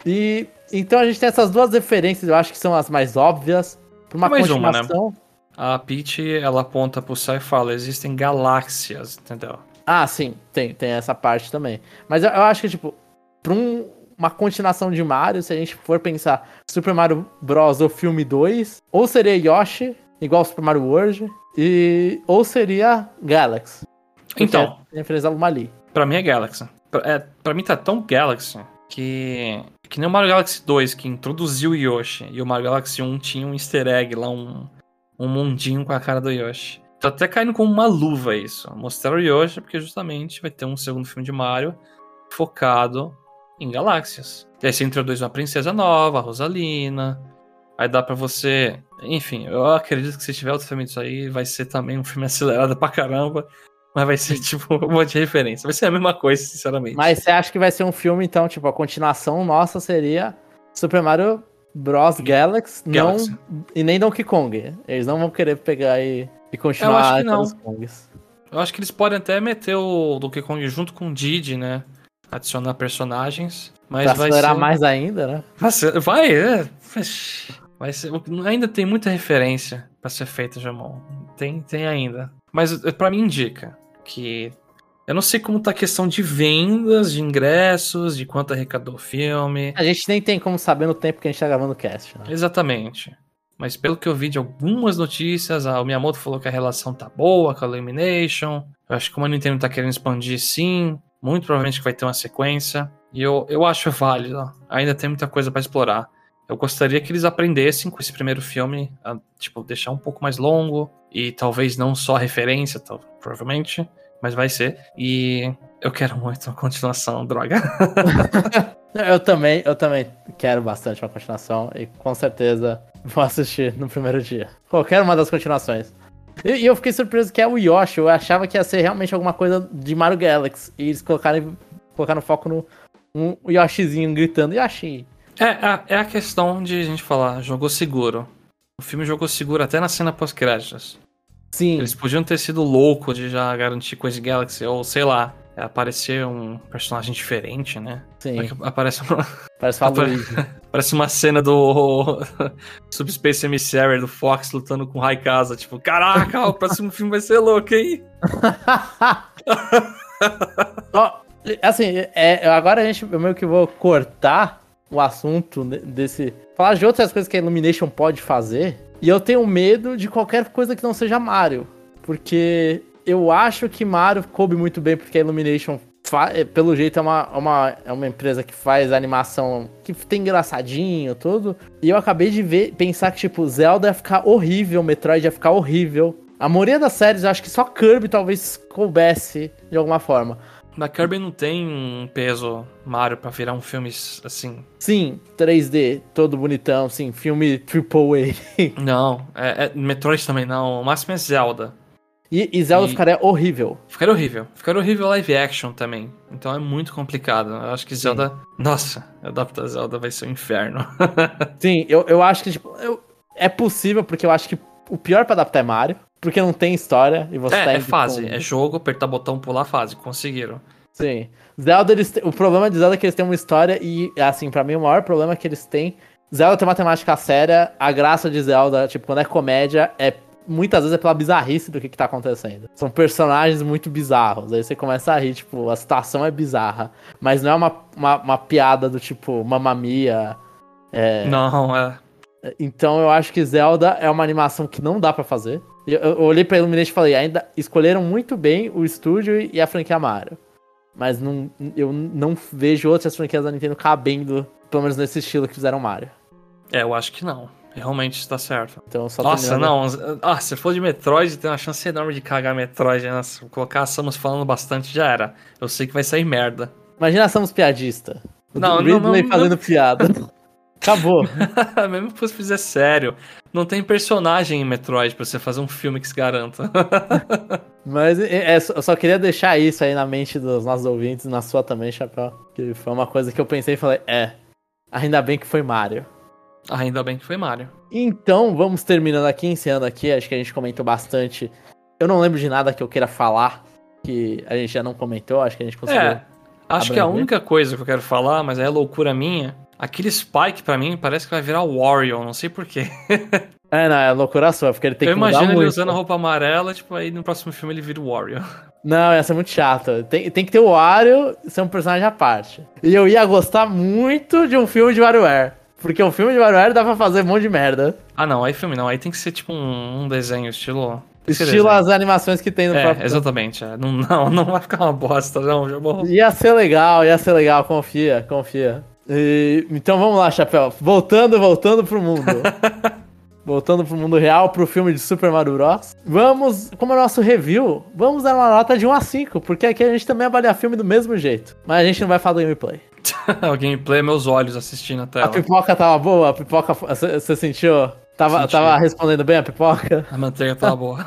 E então a gente tem essas duas referências, eu acho que são as mais óbvias. Pra uma Mais uma, né? A Peach, ela aponta pro céu e fala, existem galáxias, entendeu? Ah, sim, tem, tem essa parte também. Mas eu, eu acho que, tipo, pra um- uma continuação de Mario, se a gente for pensar Super Mario Bros. o filme 2, ou seria Yoshi, igual Super Mario World, e, ou seria Galaxy. Então, é referência a ali. pra mim é Galaxy. Pra, é, pra mim tá tão Galaxy que... Que nem o Mario Galaxy 2, que introduziu o Yoshi, e o Mario Galaxy 1 tinha um easter egg lá, um, um mundinho com a cara do Yoshi. Tá até caindo como uma luva isso. Mostraram Yoshi porque justamente vai ter um segundo filme de Mario focado em galáxias. E aí você introduz uma princesa nova, a Rosalina. Aí dá pra você. Enfim, eu acredito que se tiver outro filme disso aí, vai ser também um filme acelerado pra caramba. Mas vai ser, (laughs) tipo, um monte de referência. Vai ser a mesma coisa, sinceramente. Mas você acha que vai ser um filme, então, tipo, a continuação nossa seria Super Mario Bros. Galaxy, Galaxy. não, e nem Donkey Kong. Eles não vão querer pegar e, e Eu continuar acho que não. Kongs. Eu acho que eles podem até meter o Donkey Kong junto com o Didi, né? Adicionar personagens. Mas Pra vai acelerar ser... mais ainda, né? Vai, é. Vai ser... Ainda tem muita referência pra ser feita, Jamon. Tem, tem ainda. Mas eh, pra mim indica que. Eu não sei como tá a questão de vendas, de ingressos, de quanto arrecadou o filme. A gente nem tem como saber no tempo que a gente tá gravando o cast, né? Exatamente. Mas pelo que eu vi de algumas notícias, a Miyamoto falou que a relação tá boa com a Illumination. Eu acho que como a Nintendo tá querendo expandir, sim. Muito provavelmente que vai ter uma sequência. E eu, eu acho válido. Ainda tem muita coisa pra explorar. Eu gostaria que eles aprendessem com esse primeiro filme a, tipo, deixar um pouco mais longo. E talvez não só referência, tal, provavelmente. Mas vai ser. E eu quero muito uma continuação, droga. (laughs) Eu também, eu também quero bastante uma continuação e com certeza vou assistir no primeiro dia. Qualquer uma das continuações. E, eu fiquei surpreso que é o Yoshi. Eu achava que ia ser realmente alguma coisa de Mario Galaxy. E eles colocaram, colocaram foco no um Yoshizinho gritando Yoshi. É, a- é a questão de a gente falar, jogou seguro. O filme jogou seguro até na cena pós-créditos. Sim, Eles podiam ter sido loucos de já garantir de Galaxy, ou sei lá, aparecer um personagem diferente, né? sim. Aparece uma, Parece Apare- Luigi. (laughs) aparece uma cena do (laughs) Subspace Emissary do Fox lutando com Raikasa, tipo, caraca, o próximo filme vai ser louco, hein? (laughs) Assim, é, agora a gente, eu meio que vou cortar o assunto de- desse. Falar de outras coisas que a Illumination pode fazer. E eu tenho medo de qualquer coisa que não seja Mario. Porque eu acho que Mario coube muito bem, porque a Illumination, é, pelo jeito, é uma, é uma, é uma empresa que faz animação que tem engraçadinho, tudo. E eu acabei de ver, pensar que, tipo, Zelda ia ficar horrível, Metroid ia ficar horrível. A maioria das séries, eu acho que só Kirby talvez coubesse de alguma forma. Na Kirby não tem um peso Mario pra virar um filme assim. Sim, 3D, todo bonitão, sim, filme Triple A. (laughs) Não, é, é- Metroid também não. O máximo é Zelda. E, e Zelda E- ficaria horrível. Ficaria horrível. Ficaria horrível live action também. Então é muito complicado. Eu acho que Zelda. Nossa, adaptar Zelda vai ser um inferno. (laughs) Sim, eu, eu acho que, tipo, eu- é possível, porque eu acho que o pior pra adaptar é Mario, porque não tem história e você tá é, é indo fase. É jogo, apertar botão, pular fase. Conseguiram. Sim. Zelda, eles o problema de Zelda é que eles têm uma história e, assim, pra mim o maior problema é que eles têm. Zelda tem uma temática séria, a graça de Zelda, tipo, quando é comédia, é muitas vezes é pela bizarrice do que, que tá acontecendo. São personagens muito bizarros. Aí você começa a rir, tipo, a situação é bizarra. Mas não é uma, uma, uma piada do tipo Mamma Mia. É, Não, é. Então eu acho que Zelda é uma animação que não dá pra fazer. Eu, eu olhei pra Illumination e falei, ainda escolheram muito bem o estúdio e a franquia Mario. Mas não, eu não vejo outras franquias da Nintendo cabendo, pelo menos nesse estilo que fizeram Mario. É, eu acho que não. Realmente está certo. Então só Nossa, não. Ah, se for de Metroid, tem uma chance enorme de cagar Metroid. Né? Se colocar a Samus falando bastante, já era. Eu sei que vai sair merda. Imagina a Samus piadista. O Não, Ridley não, não, fazendo piada. (laughs) Acabou. (laughs) Mesmo que se fizer sério, não tem personagem em Metroid pra você fazer um filme que se garanta. (laughs) Mas é, é, eu só queria deixar isso aí na mente dos nossos ouvintes, na sua também, Chapéu. Que foi uma coisa que eu pensei e falei, é, ainda bem que foi Mario. Ainda bem que foi Mario. Então, vamos terminando aqui, encerrando aqui. Acho que a gente comentou bastante. Eu não lembro de nada que eu queira falar que a gente já não comentou. Acho que a gente conseguiu. É, acho que a abranger. única coisa que eu quero falar, mas é loucura minha, aquele Spike pra mim parece que vai virar o Wario, não sei porquê. (laughs) É, não, é loucura sua, porque ele tem Eu que mudar imagino ele muito. usando a roupa amarela, tipo, aí no próximo filme ele vira o Wario. (laughs) Não, ia ser muito chato. Tem, tem que ter o Wario ser um personagem à parte. E eu ia gostar muito de um filme de WarioWare. Porque um filme de WarioWare dá pra fazer um monte de merda. Ah não, aí filme não, aí tem que ser tipo um, um desenho, estilo... Estilo as animações que tem no É, próprio. exatamente. é. Não, (laughs) não, não vai ficar uma bosta, não, já morro. Ia ser legal, ia ser legal, confia, confia. E- então vamos lá, Chapéu. Voltando, voltando pro mundo. (laughs) voltando pro mundo real, pro filme de Super Mario Bros. Vamos, como é o nosso review, vamos dar uma nota de 1 a 5, porque aqui a gente também avalia filme do mesmo jeito. Mas a gente não vai falar do gameplay. (laughs) o gameplay é meus olhos assistindo a tela. A pipoca tava boa? A pipoca, você sentiu? Tava, tava respondendo bem a pipoca? A manteiga tava boa.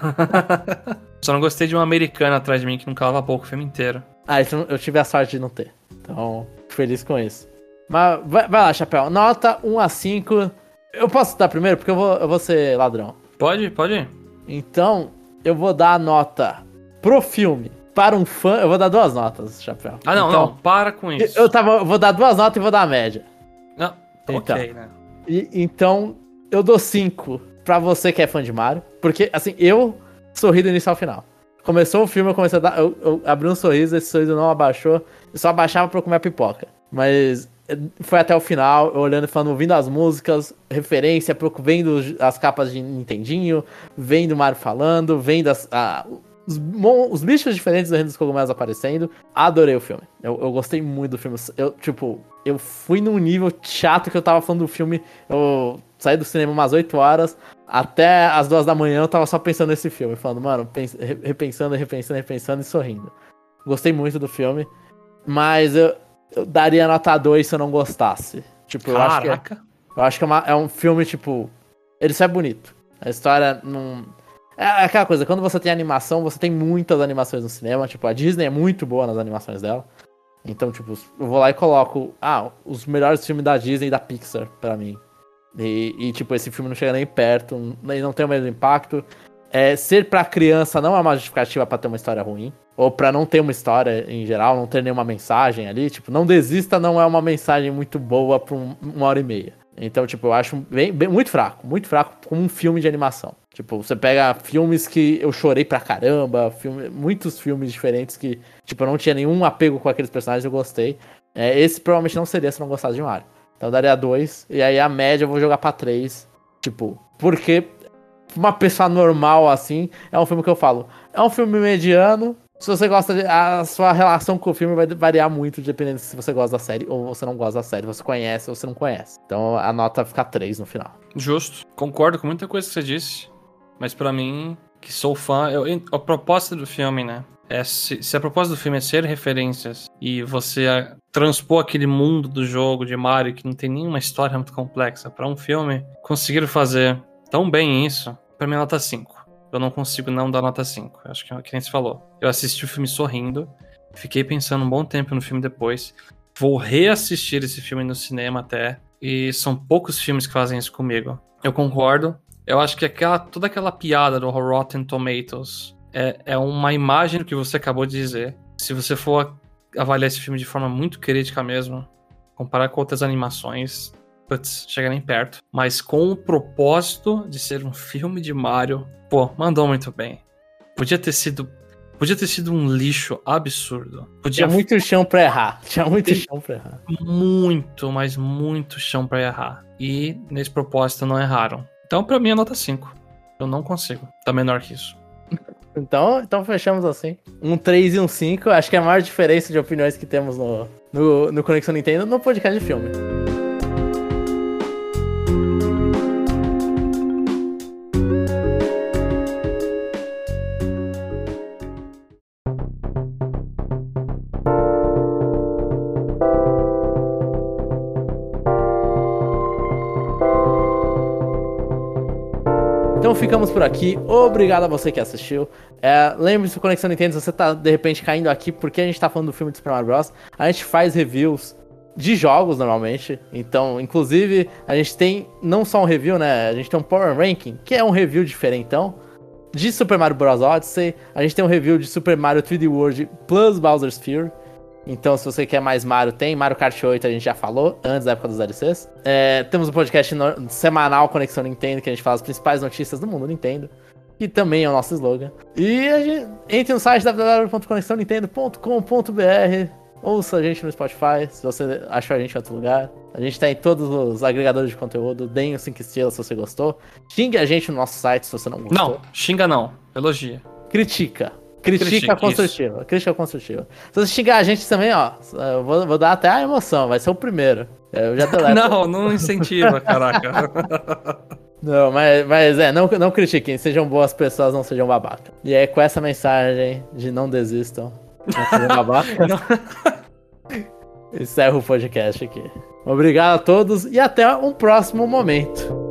(laughs) Só não gostei de uma americana atrás de mim que não calava pouco o filme inteiro. Ah, então eu tive a sorte de não ter. Então, feliz com isso. Mas vai, vai lá, Chapéu. Nota 1 a 5. Eu posso dar primeiro, porque eu vou, eu vou ser ladrão. Pode, pode. Então, eu vou dar a nota pro filme. Para um fã, eu vou dar duas notas, Chapéu. Ah, não, então, não, para com isso. Eu, tava, eu vou dar duas notas e vou dar a média. Não, então, ok, né? E, então, eu dou 5 pra você que é fã de Mario. Porque, assim, eu sorri do início ao final. Começou o filme, eu comecei a dar. Eu, eu abri um sorriso, esse sorriso não abaixou. Eu só abaixava pra eu comer a pipoca. Mas foi até o final, olhando e falando, ouvindo as músicas, referência, vendo as capas de Nintendinho, vendo o Mario falando, vendo as, a, os, os, bichos diferentes do Reino dos Cogumelos aparecendo. Adorei o filme. Eu, eu, gostei muito do filme. Eu, tipo, eu fui num nível chato que eu tava falando do filme. Eu saí do cinema umas 8 horas, até as 2 da manhã eu tava só pensando nesse filme, falando, mano, repensando, repensando, repensando e sorrindo. Gostei muito do filme, mas eu, eu daria nota 2 se eu não gostasse. Tipo, eu acho que, é, eu acho que é, uma, é, um filme, tipo. Ele só é bonito. A história não. É aquela coisa, quando você tem animação, você tem muitas animações no cinema. Tipo, a Disney é muito boa nas animações dela. Então, tipo, eu vou lá e coloco. Ah, os melhores filmes da Disney e da Pixar, pra mim. E, e, tipo, esse filme não chega nem perto, ele não tem o mesmo impacto. É, ser pra criança não é uma justificativa para ter uma história ruim ou para não ter uma história em geral, não ter nenhuma mensagem ali, tipo, não desista não é uma mensagem muito boa pra um, uma hora e meia. Então, tipo, eu acho bem, bem, muito fraco, muito fraco como um filme de animação. Tipo, você pega filmes que eu chorei pra caramba, filme, muitos filmes diferentes que, tipo, eu não tinha nenhum apego com aqueles personagens, eu gostei. É, esse provavelmente não seria se não gostasse de Mario. Então eu daria dois, e aí a média eu vou jogar pra três. Tipo, porque uma pessoa normal assim, é um filme que eu falo, é um filme mediano, se você gosta de. A sua relação com o filme vai variar muito, dependendo se você gosta da série ou você não gosta da série. Você conhece ou você não conhece. Então a nota fica 3 no final. Justo. Concordo com muita coisa que você disse. Mas para mim, que sou fã. Eu, a proposta do filme, né? É se, se, a proposta do filme é ser referências e você a, transpor aquele mundo do jogo de Mario que não tem nenhuma história muito complexa para um filme, conseguiram fazer tão bem isso, pra mim nota 5 eu não consigo não dar nota 5. Acho que é o que nem se falou. Eu assisti o filme sorrindo, fiquei pensando um bom tempo no filme depois. Vou reassistir esse filme no cinema até. E são poucos filmes que fazem isso comigo. Eu concordo. Eu acho que aquela, toda aquela piada do Rotten Tomatoes é, é uma imagem do que você acabou de dizer. Se você for avaliar esse filme de forma muito crítica mesmo, comparar com outras animações, putz, chega nem perto. Mas com o propósito de ser um filme de Mario, pô, mandou muito bem. Podia ter sido. Podia ter sido um lixo absurdo. Podia... Tinha muito chão pra errar. Tinha muito chão pra errar. Muito, mas muito chão pra errar. E nesse propósito não erraram. Então, pra mim, é nota 5. Eu não consigo. Tá menor que isso. (laughs) Então, então fechamos assim. Um 3 e um 5. Acho que é a maior diferença de opiniões que temos no, no, no Conexão Nintendo no podcast de filme. Aqui. Obrigado a você que assistiu. É, Lembre-se Conexão Nintendo, se você tá de repente caindo aqui porque a gente tá falando do filme do Super Mario Bros. A gente faz reviews de jogos normalmente. Então, inclusive, a gente tem não só um review, né? A gente tem um Power Ranking, que é um review diferentão. De Super Mario Bros. Odyssey, a gente tem um review de Super Mario 3D World plus Bowser's Fury. Então, se você quer mais Mario, tem. Mario Kart 8 a gente já falou, antes da época dos DLCs. É, temos um podcast no, semanal Conexão Nintendo, que a gente fala as principais notícias do mundo Nintendo. Que também é o nosso slogan. E a gente, entre no site www.conexãonintendo.com.br Ouça a gente no Spotify, se você achou a gente em outro lugar. A gente tá em todos os agregadores de conteúdo. Deem os 5 estrelas se você gostou. Xingue a gente no nosso site se você não gostou. Não, xinga não. Elogia. Critica. Crítica construtiva. Isso. Crítica construtiva. Se você xingar a gente também, ó, eu vou, vou dar até a emoção, vai ser o primeiro. Eu já tô (laughs) Não, não incentiva, caraca. (laughs) Não, mas, mas é, não, não critiquem, sejam boas pessoas, não sejam babaca. E é com essa mensagem de não desistam, não sejam babaca. (laughs) Encerro o podcast aqui. Obrigado a todos e até um próximo momento.